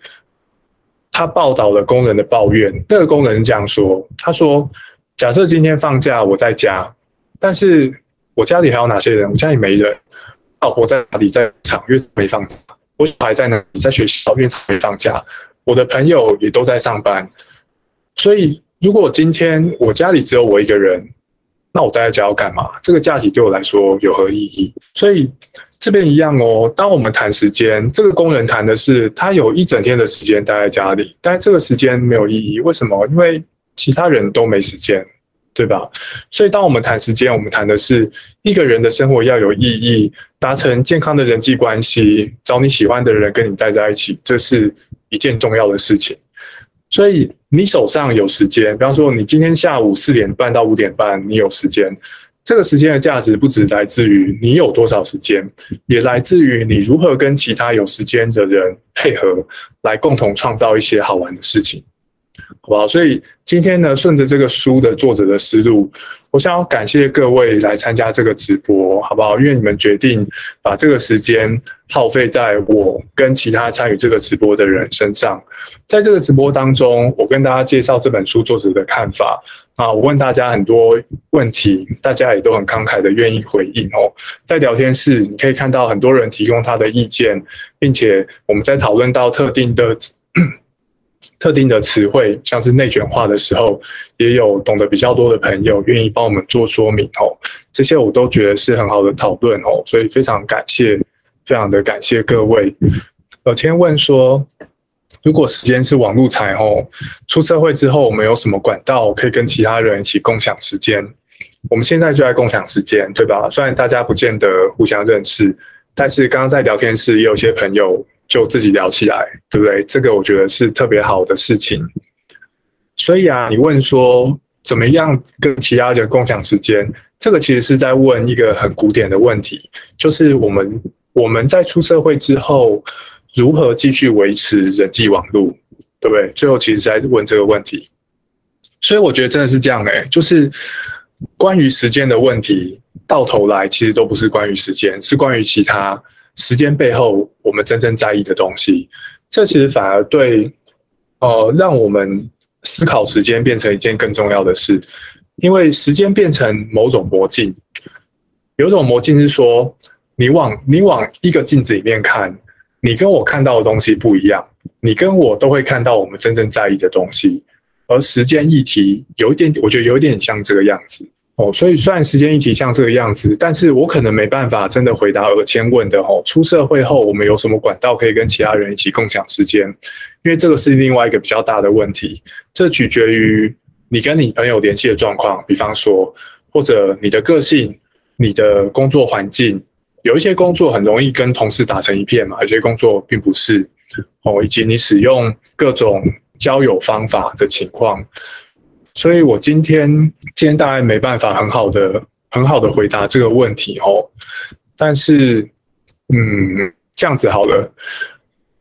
S2: 他报道了工人的抱怨。那个工人这样说：“他说，假设今天放假，我在家，但是我家里还有哪些人？我家里没人，老婆在哪里？在厂，因为没放假。我小孩在哪里？在学校，因为没放假。我的朋友也都在上班，所以如果今天我家里只有我一个人，那我待在家要干嘛？这个假期对我来说有何意义？所以这边一样哦。当我们谈时间，这个工人谈的是他有一整天的时间待在家里，但这个时间没有意义。为什么？因为其他人都没时间。对吧？所以当我们谈时间，我们谈的是一个人的生活要有意义，达成健康的人际关系，找你喜欢的人跟你待在一起，这是一件重要的事情。所以你手上有时间，比方说你今天下午四点半到五点半，你有时间，这个时间的价值不只来自于你有多少时间，也来自于你如何跟其他有时间的人配合，来共同创造一些好玩的事情。好不好？所以今天呢，顺着这个书的作者的思路，我想要感谢各位来参加这个直播，好不好？因为你们决定把这个时间耗费在我跟其他参与这个直播的人身上。在这个直播当中，我跟大家介绍这本书作者的看法啊，我问大家很多问题，大家也都很慷慨的愿意回应哦。在聊天室，你可以看到很多人提供他的意见，并且我们在讨论到特定的。特定的词汇，像是内卷化的时候，也有懂得比较多的朋友愿意帮我们做说明哦。这些我都觉得是很好的讨论哦，所以非常感谢，非常的感谢各位。有天问说，如果时间是网络财哦，出社会之后我们有什么管道可以跟其他人一起共享时间？我们现在就在共享时间，对吧？虽然大家不见得互相认识，但是刚刚在聊天室也有些朋友。就自己聊起来，对不对？这个我觉得是特别好的事情。所以啊，你问说怎么样跟其他人共享时间，这个其实是在问一个很古典的问题，就是我们我们在出社会之后如何继续维持人际网络，对不对？最后其实在问这个问题。所以我觉得真的是这样哎，就是关于时间的问题，到头来其实都不是关于时间，是关于其他。时间背后，我们真正在意的东西，这其实反而对，呃，让我们思考时间变成一件更重要的事。因为时间变成某种魔镜，有种魔镜是说，你往你往一个镜子里面看，你跟我看到的东西不一样，你跟我都会看到我们真正在意的东西。而时间议题有一点，我觉得有一点像这个样子。哦，所以虽然时间一题像这个样子，但是我可能没办法真的回答耳谦问的哦。出社会后，我们有什么管道可以跟其他人一起共享时间？因为这个是另外一个比较大的问题，这取决于你跟你朋友联系的状况，比方说，或者你的个性、你的工作环境，有一些工作很容易跟同事打成一片嘛，有些工作并不是哦，以及你使用各种交友方法的情况。所以我今天今天大概没办法很好的很好的回答这个问题哦，但是嗯这样子好了，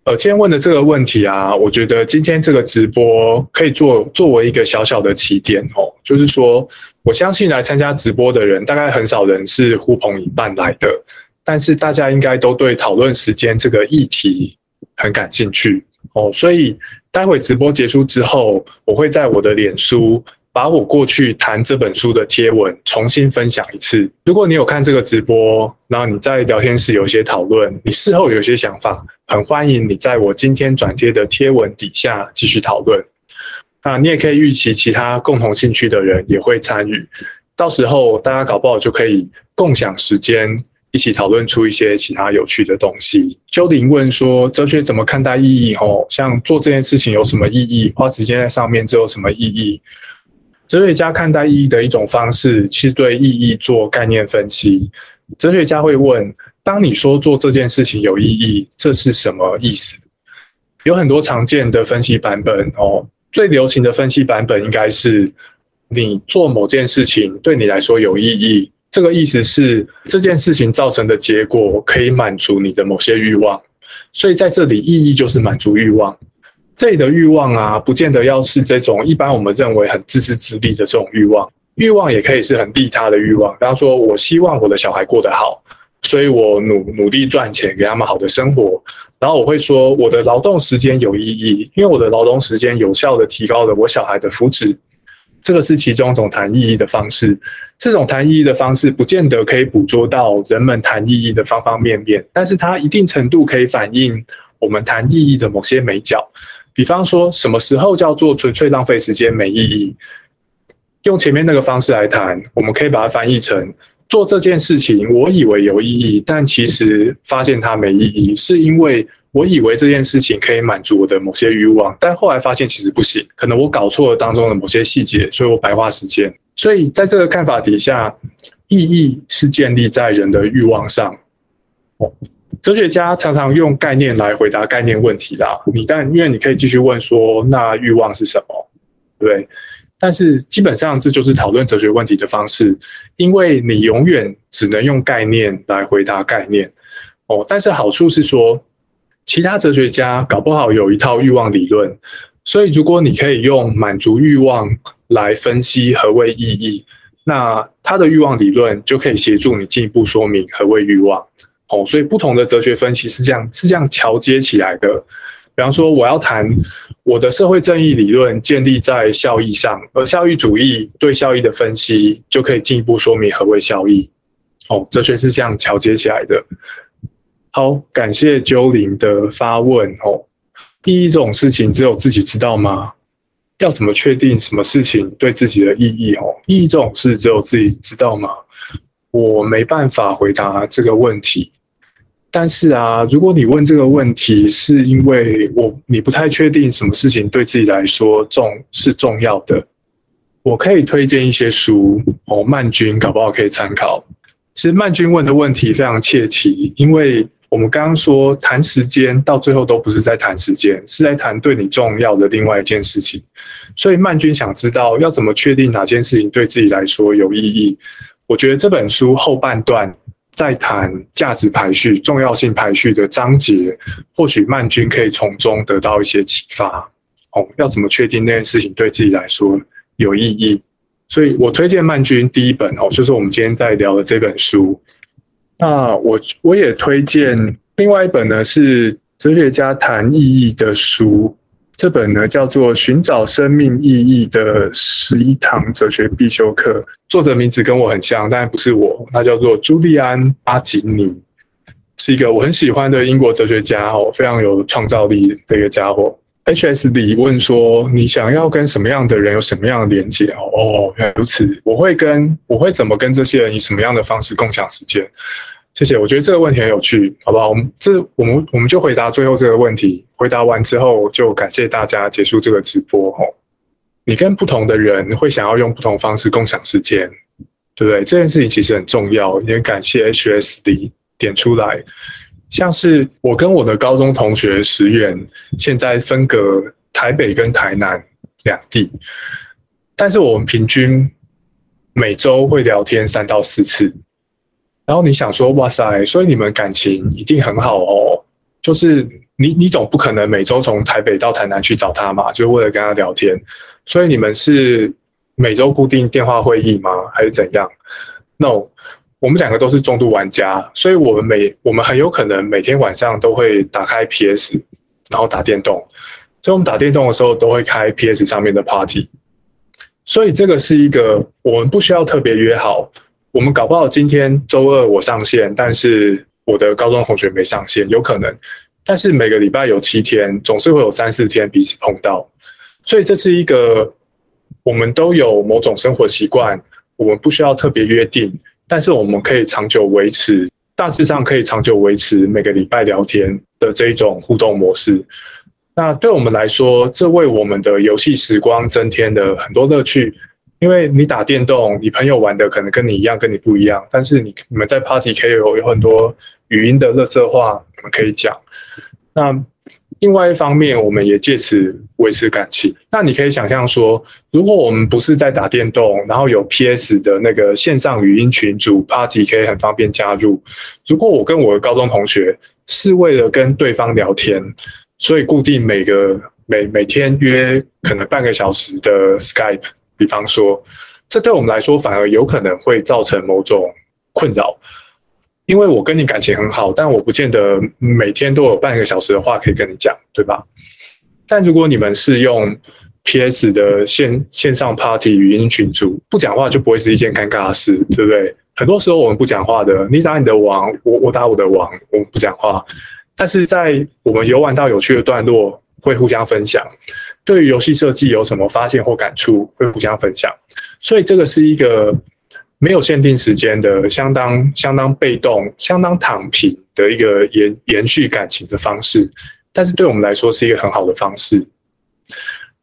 S2: 呃今天问的这个问题啊，我觉得今天这个直播可以做作为一个小小的起点哦，就是说我相信来参加直播的人大概很少人是呼朋引伴来的，但是大家应该都对讨论时间这个议题很感兴趣哦，所以。待会直播结束之后，我会在我的脸书把我过去谈这本书的贴文重新分享一次。如果你有看这个直播，然后你在聊天室有一些讨论，你事后有些想法，很欢迎你在我今天转贴的贴文底下继续讨论。啊，你也可以预期其他共同兴趣的人也会参与，到时候大家搞不好就可以共享时间。一起讨论出一些其他有趣的东西。邱林问说：“哲学怎么看待意义？吼，像做这件事情有什么意义？花时间在上面，这有什么意义？”哲学家看待意义的一种方式，其实对意义做概念分析。哲学家会问：“当你说做这件事情有意义，这是什么意思？”有很多常见的分析版本哦。最流行的分析版本应该是：你做某件事情对你来说有意义。这个意思是这件事情造成的结果可以满足你的某些欲望，所以在这里意义就是满足欲望。这里的欲望啊，不见得要是这种一般我们认为很自私自利的这种欲望，欲望也可以是很利他的欲望。比方说，我希望我的小孩过得好，所以我努努力赚钱给他们好的生活。然后我会说，我的劳动时间有意义，因为我的劳动时间有效的提高了我小孩的福祉。这个是其中一种谈意义的方式。这种谈意义的方式，不见得可以捕捉到人们谈意义的方方面面，但是它一定程度可以反映我们谈意义的某些美角。比方说，什么时候叫做纯粹浪费时间、没意义？用前面那个方式来谈，我们可以把它翻译成：做这件事情，我以为有意义，但其实发现它没意义，是因为我以为这件事情可以满足我的某些欲望，但后来发现其实不行，可能我搞错了当中的某些细节，所以我白花时间。所以在这个看法底下，意义是建立在人的欲望上。哦，哲学家常常用概念来回答概念问题啦。你但因为你可以继续问说，那欲望是什么？对。但是基本上这就是讨论哲学问题的方式，因为你永远只能用概念来回答概念。哦，但是好处是说，其他哲学家搞不好有一套欲望理论，所以如果你可以用满足欲望来分析何谓意义，那他的欲望理论就可以协助你进一步说明何谓欲望。哦，所以不同的哲学分析是这样是这样桥接起来的。比方说，我要谈我的社会正义理论建立在效益上，而效益主义对效益的分析就可以进一步说明何为效益。哦，哲学是这样桥接起来的。好，感谢鸠林的发问。哦，第一种事情只有自己知道吗？要怎么确定什么事情对自己的意义？哦，意义这种事只有自己知道吗？我没办法回答这个问题。但是啊，如果你问这个问题，是因为我你不太确定什么事情对自己来说重是重要的，我可以推荐一些书哦，曼君搞不好可以参考。其实曼君问的问题非常切题，因为我们刚刚说谈时间，到最后都不是在谈时间，是在谈对你重要的另外一件事情。所以曼君想知道要怎么确定哪件事情对自己来说有意义。我觉得这本书后半段。在谈价值排序、重要性排序的章节，或许曼君可以从中得到一些启发。哦，要怎么确定那件事情对自己来说有意义？所以我推荐曼君第一本哦，就是我们今天在聊的这本书。那我我也推荐另外一本呢，是哲学家谈意义的书。这本呢叫做《寻找生命意义的十一堂哲学必修课》，作者名字跟我很像，但不是我，他叫做朱利安·阿吉尼，是一个我很喜欢的英国哲学家哦，非常有创造力的一个家伙。H S D 问说：“你想要跟什么样的人有什么样的连接？”哦，原来如此，我会跟我会怎么跟这些人以什么样的方式共享时间？谢谢，我觉得这个问题很有趣，好不好？我们这我们我们就回答最后这个问题。回答完之后，就感谢大家结束这个直播。吼，你跟不同的人会想要用不同方式共享时间，对不对？这件事情其实很重要。也感谢 HSD 点出来，像是我跟我的高中同学石原，现在分隔台北跟台南两地，但是我们平均每周会聊天三到四次。然后你想说，哇塞，所以你们感情一定很好哦。就是你，你总不可能每周从台北到台南去找他嘛，就为了跟他聊天。所以你们是每周固定电话会议吗？还是怎样？No，我们两个都是重度玩家，所以我们每我们很有可能每天晚上都会打开 PS，然后打电动。所以我们打电动的时候都会开 PS 上面的 Party。所以这个是一个我们不需要特别约好。我们搞不好今天周二我上线，但是我的高中同学没上线，有可能。但是每个礼拜有七天，总是会有三四天彼此碰到，所以这是一个我们都有某种生活习惯，我们不需要特别约定，但是我们可以长久维持，大致上可以长久维持每个礼拜聊天的这一种互动模式。那对我们来说，这为我们的游戏时光增添了很多乐趣。因为你打电动，你朋友玩的可能跟你一样，跟你不一样，但是你你们在 party 可以有有很多语音的乐色话，你们可以讲。那另外一方面，我们也借此维持感情。那你可以想象说，如果我们不是在打电动，然后有 PS 的那个线上语音群组 party 可以很方便加入。如果我跟我的高中同学是为了跟对方聊天，所以固定每个每每天约可能半个小时的 Skype。比方说，这对我们来说反而有可能会造成某种困扰，因为我跟你感情很好，但我不见得每天都有半个小时的话可以跟你讲，对吧？但如果你们是用 PS 的线线上 Party 语音群组，不讲话就不会是一件尴尬的事，对不对？很多时候我们不讲话的，你打你的网，我我打我的网，我们不讲话。但是在我们游玩到有趣的段落，会互相分享；对于游戏设计有什么发现或感触，会互相分享。所以这个是一个没有限定时间的、相当相当被动、相当躺平的一个延延续感情的方式。但是对我们来说是一个很好的方式。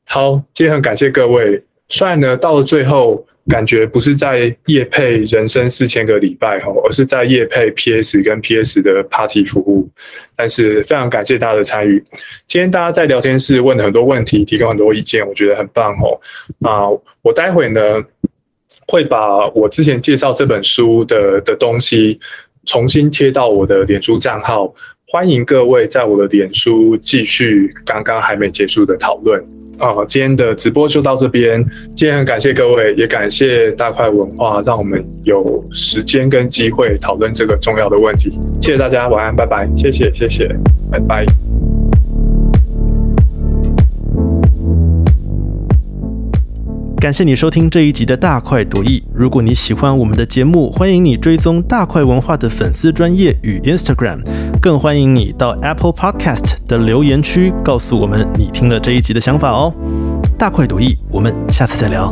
S2: 好，今天很感谢各位。虽然呢，到了最后，感觉不是在夜配人生四千个礼拜哈，而是在夜配 PS 跟 PS 的 Party 服务。但是非常感谢大家的参与。今天大家在聊天室问了很多问题，提供很多意见，我觉得很棒哦。啊，我待会呢会把我之前介绍这本书的的东西重新贴到我的脸书账号，欢迎各位在我的脸书继续刚刚还没结束的讨论。啊，今天的直播就到这边。今天很感谢各位，也感谢大块文化，让我们有时间跟机会讨论这个重要的问题。谢谢大家，晚安，拜拜。谢谢，谢谢，拜拜。
S1: 感谢你收听这一集的大快朵颐。如果你喜欢我们的节目，欢迎你追踪大块文化的粉丝专业与 Instagram，更欢迎你到 Apple Podcast 的留言区告诉我们你听了这一集的想法哦。大快朵颐，我们下次再聊。